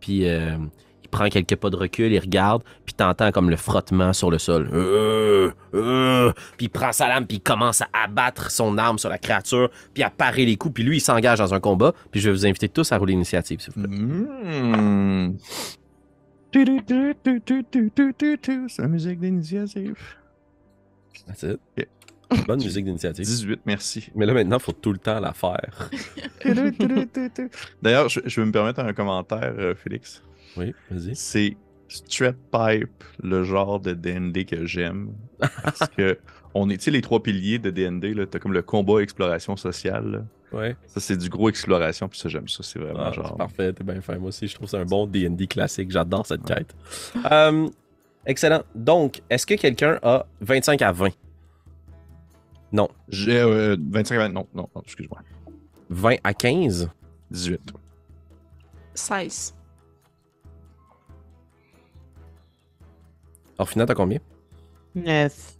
Puis euh, il prend quelques pas de recul, il regarde, puis t'entends comme le frottement sur le sol. Euh, euh. Puis il prend sa lame, puis il commence à abattre son arme sur la créature, puis à parer les coups. Puis lui, il s'engage dans un combat. Puis je vais vous inviter tous à rouler l'initiative, s'il vous plaît. Hmm. C'est la musique d'initiative. That's it. Bonne musique d'initiative. 18, merci. Mais là, maintenant, il faut tout le temps la faire. [LAUGHS] D'ailleurs, je, je vais me permettre un commentaire, euh, Félix. Oui, vas-y. C'est Strat Pipe, le genre de DND que j'aime. Parce que [LAUGHS] on est, tu sais, les trois piliers de DND, là, t'as comme le combat, exploration sociale. là. Ouais. Ça, c'est du gros exploration, puis ça, j'aime ça. C'est vraiment Ah, genre. c'est parfait, t'es bien fait. Moi aussi, je trouve que c'est un bon D&D classique. J'adore cette quête. Euh, excellent. Donc, est-ce que quelqu'un a 25 à 20? Non. J'ai euh, 25 20, non, non, non, excuse-moi. 20 à 15? 18. 16. Orphina, t'as combien? Neuf.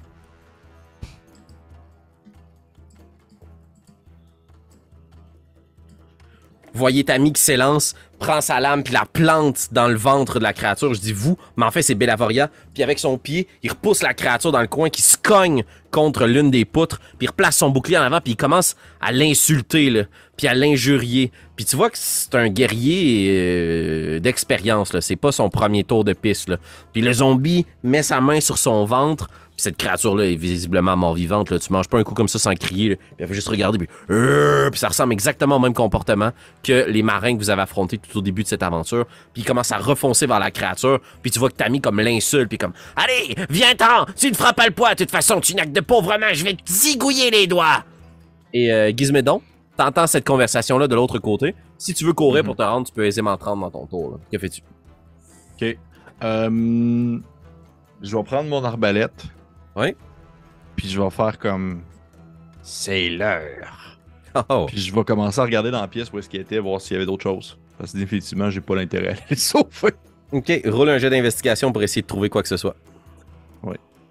Voyez Tammy qui s'élance, prend sa lame puis la plante dans le ventre de la créature. Je dis vous, mais en fait c'est Bellavoria. Puis avec son pied, il repousse la créature dans le coin qui se cogne contre l'une des poutres, puis replace son bouclier en avant puis il commence à l'insulter puis à l'injurier. Puis tu vois que c'est un guerrier euh, d'expérience c'est pas son premier tour de piste. Puis le zombie met sa main sur son ventre, cette créature-là est visiblement mort-vivante. Là. Tu manges pas un coup comme ça sans crier. Là. Puis elle fait juste regarder. Puis, Euh puis ça ressemble exactement au même comportement que les marins que vous avez affrontés tout au début de cette aventure. Puis il commence à refoncer vers la créature. Puis tu vois que Tammy comme l'insulte. Puis comme Allez, viens-t'en Tu ne feras pas le poids. De toute façon, tu n'as que de pauvres mains. Je vais te zigouiller les doigts. Et euh, Gizmédon, t'entends cette conversation-là de l'autre côté. Si tu veux courir Mhm. pour te rendre, tu peux aisément te rendre dans ton tour. là. Que fais-tu? Ok. Euh, je vais prendre mon arbalète. Ouais. Puis je vais faire comme. C'est l'heure. Oh. Puis je vais commencer à regarder dans la pièce où est-ce qu'il était, voir s'il y avait d'autres choses. Parce que définitivement, j'ai pas l'intérêt à aller le sauver. Ok, roule un jet d'investigation pour essayer de trouver quoi que ce soit.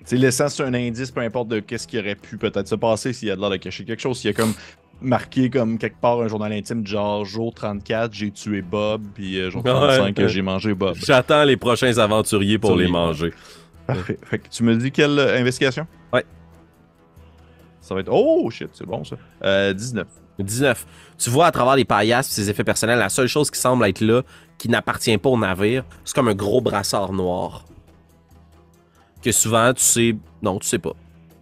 C'est laissant sur un indice, peu importe de qu'est-ce qui aurait pu peut-être se passer, s'il y a de l'air de cacher quelque chose, s'il y a comme marqué comme quelque part un journal intime, genre jour 34, j'ai tué Bob, puis euh, jour Ouais, 35, ouais. j'ai mangé Bob. J'attends les prochains aventuriers pour les manger. Parfait. Fait que tu me dis quelle euh, investigation? Ouais. Ça va être. Oh shit, c'est bon ça. Euh, 19. 19. Tu vois à travers les paillasses et ses effets personnels, la seule chose qui semble être là, qui n'appartient pas au navire, c'est comme un gros brassard noir. Que souvent, tu sais. Non, tu sais pas.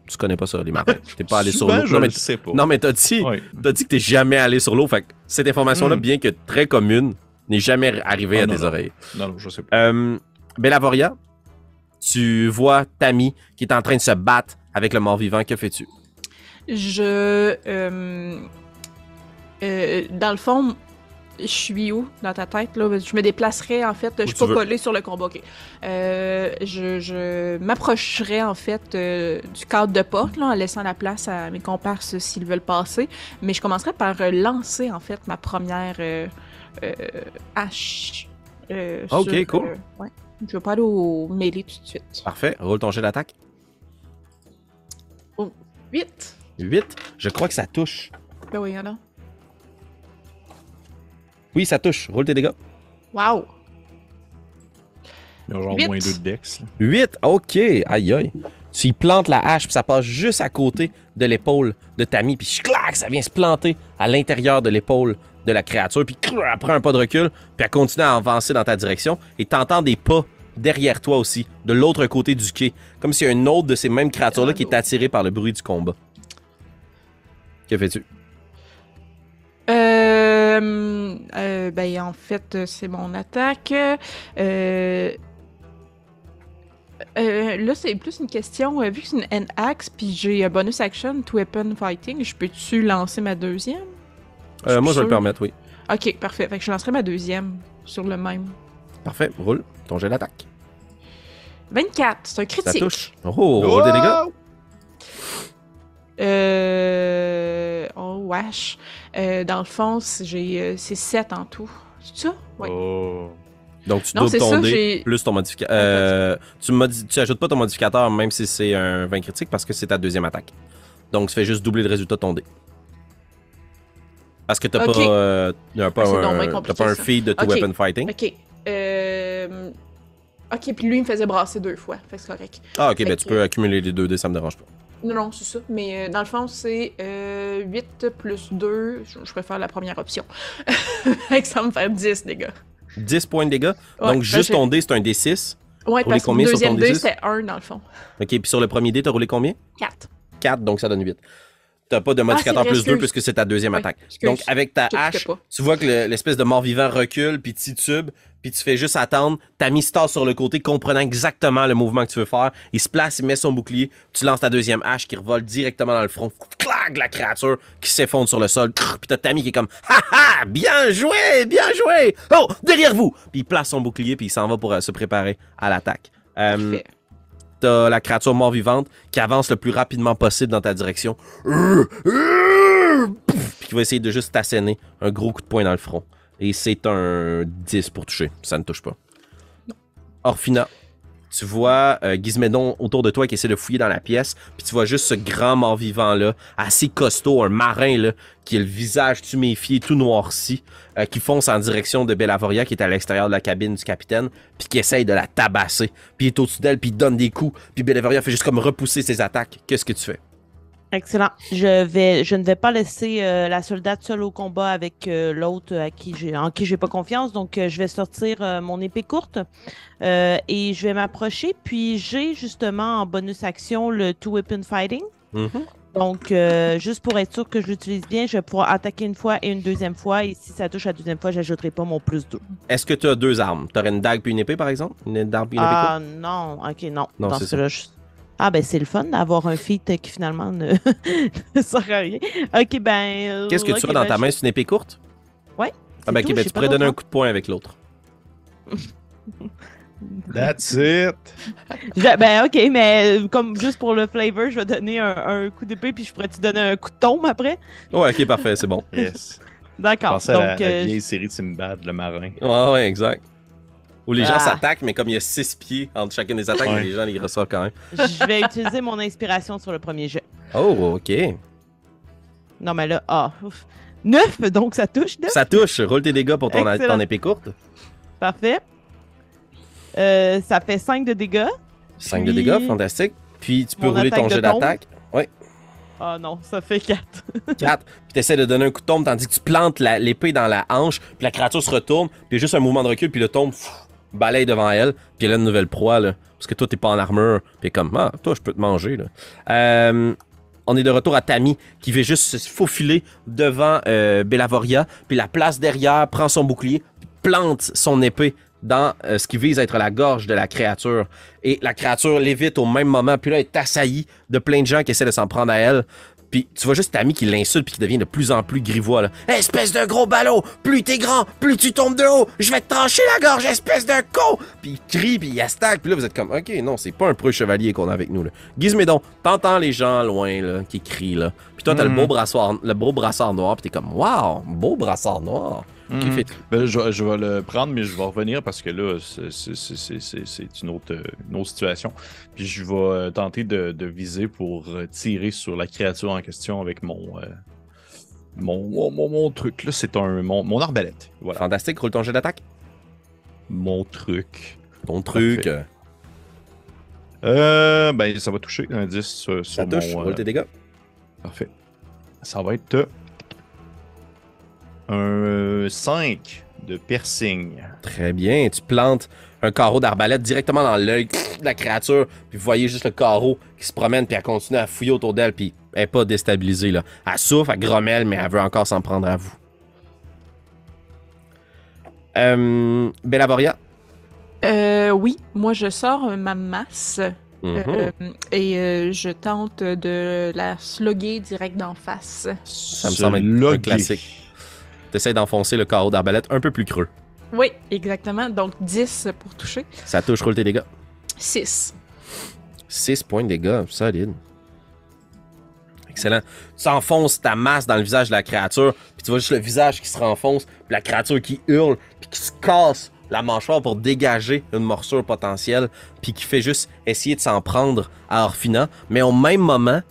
Tu connais pas ça, les marins. [LAUGHS] T'es pas allé sur l'eau. Je Non, le mais, sais pas. non, mais t'as dit, Ouais. t'as dit que t'es jamais allé sur l'eau. Fait que cette information-là, Hmm. bien que très commune, n'est jamais arrivée Ah, à non, tes non. oreilles. Non, non, je sais pas. Euh, Bellavoria, tu vois Tammy qui est en train de se battre avec le mort-vivant. Que fais-tu? Je. euh, euh, dans le fond, je suis où dans ta tête? Là? Je me déplacerai en fait. Je suis pas veux. collée sur le combat. ok. Euh, je je m'approcherai en fait euh, du cadre de porte là, en laissant la place à mes comparses s'ils veulent passer. Mais je commencerai par lancer en fait ma première hache. Ok, sur, cool. ouais. Je vais pas aller au mêlée tout de suite. Parfait. Roule ton jet d'attaque. 8. 8. Je crois que ça touche. Ben oui, alors. Oui, ça touche. Roule tes dégâts. Wow! Il y a genre Huit. moins 2 de dex. là. 8. OK. Aïe, aïe. Tu y plantes la hache, puis ça passe juste à côté de l'épaule de Tammy, puis clac, ça vient se planter à l'intérieur de l'épaule de la créature, puis elle prend un pas de recul, puis elle continue à avancer dans ta direction, et t'entends des pas derrière toi aussi, de l'autre côté du quai, comme s'il y a une autre de ces mêmes créatures-là qui est attirée par le bruit du combat. Que fais-tu? Euh, euh, ben, en fait, c'est mon attaque. Euh, euh, là, c'est plus une question. euh, vu que c'est une N-Axe, puis j'ai bonus action to weapon fighting, je peux-tu lancer ma deuxième? Euh, moi, je vais le permettre, oui. Ok, parfait. Fait que je lancerai ma deuxième sur le même. Parfait, roule ton jet d'attaque. 24, c'est un Ça critique. touche. Oh, roule des dégâts. Euh... Oh, wesh. Euh, dans le fond, j'ai, euh, c'est 7 en tout. C'est ça? Oui. Oh. Donc, tu Non, doubles ton ça, dé j'ai- plus ton modificateur. Euh, tu, modi- tu ajoutes pas ton modificateur même si c'est un 20 critique parce que c'est ta deuxième attaque. Donc, tu fais juste doubler le résultat de ton dé. Parce que t'as Ok. pas, euh, pas, Ah, c'est un, pas feed de Ok. weapon fighting? Ok. Euh... Ok, puis lui, il me faisait brasser deux fois. Fait que c'est correct. Ah, ok, Fait ben tu peux accumuler les deux dés, ça me dérange pas. Non, non, c'est ça. Mais euh, dans le fond, c'est euh, 8 plus 2. Je, je préfère la première option. [LAUGHS] Fait que ça me fait 10, les gars. 10 points de dégâts? Ouais, Donc, juste ton dé, c'est un D6. Ouais, parce que combien le deuxième dé, D6? c'était 1 dans le fond. Ok, puis sur le premier dé, t'as roulé combien? 4. 4, donc ça donne 8. T'as pas de modificateur Ah, plus 2 excuse. puisque c'est ta deuxième Ouais, attaque. excuse. Donc, avec ta hache, tu vois que le- l'espèce de mort-vivant recule, puis titube, puis tu fais juste attendre. T'as mis Star sur le côté, comprenant exactement le mouvement que tu veux faire. Il se place, il met son bouclier. Tu lances ta deuxième hache qui revole directement dans le front. Clac, la créature qui s'effondre sur le sol. Puis t'as Tammy qui est comme Ha ha, bien joué, bien joué. Oh, derrière vous. Puis il place son bouclier, puis il s'en va pour euh, se préparer à l'attaque. Euh. La créature mort-vivante qui avance le plus rapidement possible dans ta direction. Puis qui va essayer de juste t'asséner un gros coup de poing dans le front. Et c'est un 10 pour toucher. Ça ne touche pas. Orphina, tu vois euh, Gizmédon autour de toi qui essaie de fouiller dans la pièce, puis tu vois juste ce grand mort-vivant-là, assez costaud, un marin, là, qui a le visage tuméfié, tout noirci, euh, qui fonce en direction de Bellavoria, qui est à l'extérieur de la cabine du capitaine, puis qui essaye de la tabasser. Puis il est au-dessus d'elle, puis il donne des coups, puis Bellavoria fait juste comme repousser ses attaques. Qu'est-ce que tu fais? Excellent. Je vais, je ne vais pas laisser euh, la soldate seule au combat avec euh, l'autre à qui j'ai, en qui j'ai pas confiance. Donc, euh, je vais sortir mon épée courte et je vais m'approcher. Puis, j'ai justement en bonus action le two weapon fighting. Donc, euh, juste pour être sûr que je l'utilise bien, je vais pouvoir attaquer une fois et une deuxième fois. Et si ça touche la deuxième fois, j'ajouterai pas mon plus 2. Est-ce que tu as deux armes? Tu aurais une dague puis une épée, par exemple? Une dague puis une épée Ah non, ok, non. Non, Dans c'est ce cas-là, je- Ah ben c'est le fun d'avoir un feat qui finalement ne, [LAUGHS] ne sert à rien. Ok, ben... Qu'est-ce que tu as dans ben, ta main? C'est une épée courte? Ouais. Ah ben tout, ben j'ai tu pourrais donner un coup de poing avec l'autre. [LAUGHS] [LAUGHS] That's it. Je- ben ok, mais comme juste pour le flavor, je vais donner un, un coup d'épée puis je pourrais te donner un coup de tombe après? Ouais, ok, parfait, c'est bon. Yes. D'accord. Pensez à la, euh, vieille série de Simbad, le marin. Ouais, ouais, exact. Où les gens Ah. s'attaquent, mais comme il y a six pieds entre chacune des attaques, Ouais. les gens les reçoivent quand même. je vais utiliser mon inspiration sur le premier jet. Oh, ok. Non mais là, ah, ouf. 9, donc ça touche 9. Ça touche. Roule tes dégâts pour ton, ton épée courte. Parfait. Euh, ça fait 5 de dégâts. 5 de dégâts, fantastique. Puis tu peux Mon rouler ton jet d'attaque. Ah non, ça fait 4. 4. [LAUGHS] Puis tu essaies de donner un coup de tombe, tandis que tu plantes la- l'épée dans la hanche, puis la créature se retourne, puis juste un mouvement de recul, puis le tombe pff, balaye devant elle, puis elle a une nouvelle proie, là. Parce que toi, t'es pas en armure, puis comme, ah, toi, je peux te manger, là. Euh, on est de retour à Tammy, qui veut juste se faufiler devant euh, Bellavoria, puis la place derrière, prend son bouclier, plante son épée dans euh, ce qui vise à être la gorge de la créature. Et la créature l'évite au même moment, puis là, elle est assaillie de plein de gens qui essaient de s'en prendre à elle. Puis tu vois juste Tammy qui l'insulte puis qui devient de plus en plus grivois. Là. Espèce de gros ballot! Plus t'es grand, plus tu tombes de haut! Je vais te trancher la gorge, espèce de con! Puis il crie, puis il attaque. Puis là, vous êtes comme, OK, non, c'est pas un preux chevalier qu'on a avec nous. là. Gizmédon, t'entends les gens loin là, qui crient. là. Puis toi, t'as le Mhm. beau brassard, le beau brassard noir, puis t'es comme, wow, beau brassard noir. Qui Mhm. fait Ben, je, je vais le prendre, mais je vais revenir parce que là, c'est- une autre, une autre situation. Puis je vais euh, tenter de, de viser pour euh, tirer sur la créature en question avec mon, euh, mon, mon, mon- mon truc. Là, c'est un mon, mon arbalète. Voilà. fantastique, roule ton jet d'attaque. Mon truc. Ton truc, Parfait. Euh, ben, ça va toucher un 10 sur, ça sur touche, mon, roule euh, tes dégâts. Parfait. Ça va être un 5 de piercing. Très bien. Tu plantes un carreau d'arbalète directement dans l'œil de la créature, puis vous voyez juste le carreau qui se promène, puis elle continue à fouiller autour d'elle, puis elle est pas déstabilisée. Là. Elle souffre, elle grommelle, mais elle veut encore s'en prendre à vous. Euh, Bellavoria. Euh, oui, moi je sors euh, ma masse Mhm. euh, et euh, je tente de la slugger direct d'en face. Ça me semble être un classique. T'essaies d'enfoncer le carreau d'arbalète un peu plus creux. Oui, exactement. Donc 10 pour toucher. Ça touche, roule tes dégâts. 6. 6 points de dégâts, solide. Excellent. Tu enfonces ta masse dans le visage de la créature, puis tu vois juste le visage qui se renfonce, puis la créature qui hurle, puis qui se casse la mâchoire pour dégager une morsure potentielle, puis qui fait juste essayer de s'en prendre à Orphina. Mais au même moment,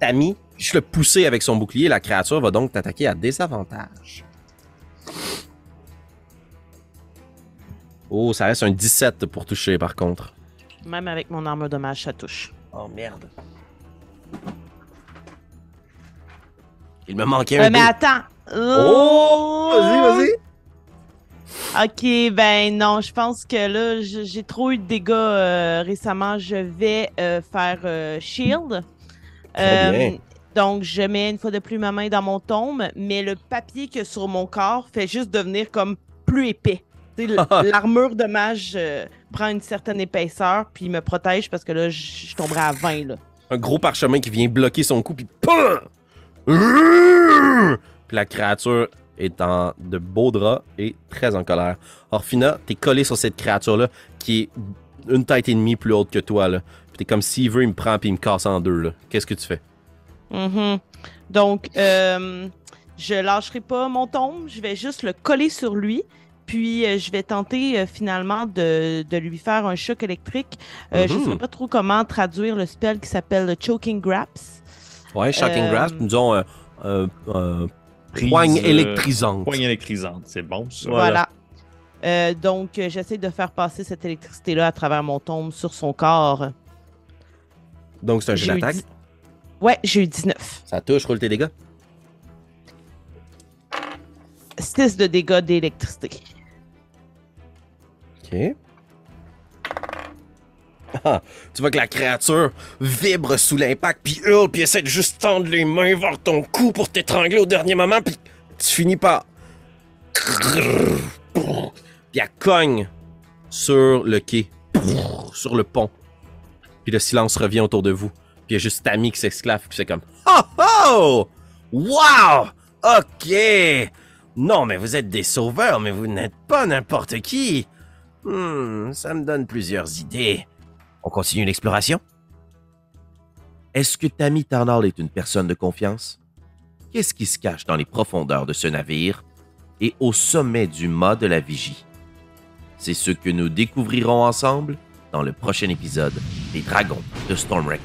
Tammy, je le pousser avec son bouclier, la créature va donc t'attaquer à désavantage. Oh, ça reste un 17 pour toucher par contre. Même avec mon armure de mage, ça touche. Oh merde. Il me manquait un Euh, mais dé. attends. Oh! Vas-y, vas-y. Ok, ben non, je pense que là, j'ai trop eu de dégâts euh, récemment. Je vais euh, faire euh, shield. Très Euh, bien. Donc, je mets une fois de plus ma main dans mon tombe, mais le papier que sur mon corps fait juste devenir comme plus épais. [LAUGHS] L'armure de mage euh, prend une certaine épaisseur, puis me protège parce que là, je tomberais à 20. Là. Un gros parchemin qui vient bloquer son cou, puis! Puis la créature est en de beaux draps et très en colère. Orphina, t'es collé sur cette créature-là qui est une tête et demie plus haute que toi, là. Puis t'es comme s'il veut, il me prend puis il me casse en deux, là. Qu'est-ce que tu fais? Mhm. Donc, euh, je lâcherai pas mon tombe, je vais juste le coller sur lui, Puis euh, je vais tenter euh, finalement de, de lui faire un choc électrique. Euh, Je ne Mhm. sais pas trop comment traduire le spell qui s'appelle le Choking Graps. Ouais, Euh, ont un Prise, poigne euh, électrisante. Poigne électrisante, c'est bon ça. Voilà. Voilà. Euh, donc, euh, j'essaie de faire passer cette électricité-là à travers mon tombe sur son corps. Donc, c'est un jeu d'attaque. Ouais, j'ai eu 19. Ça touche, roule tes dégâts. 6 de dégâts d'électricité. OK. [LAUGHS] Ah, tu vois que la créature vibre sous l'impact, puis hurle, puis essaie de juste tendre les mains vers ton cou pour t'étrangler au dernier moment, puis tu finis par... [LAUGHS] Puis elle cogne sur le quai, sur le pont. Puis le silence revient autour de vous. Puis il y a juste Tammy qui s'esclave, puis c'est comme... Oh oh! Wow! OK! Non, mais vous êtes des sauveurs, mais vous n'êtes pas n'importe qui. Hmm, ça me donne plusieurs idées. On continue l'exploration? Est-ce que Tammy Tarnall est une personne de confiance? Qu'est-ce qui se cache dans les profondeurs de ce navire et au sommet du mât de la vigie? C'est ce que nous découvrirons ensemble dans le prochain épisode des Dragons de Stormwreck.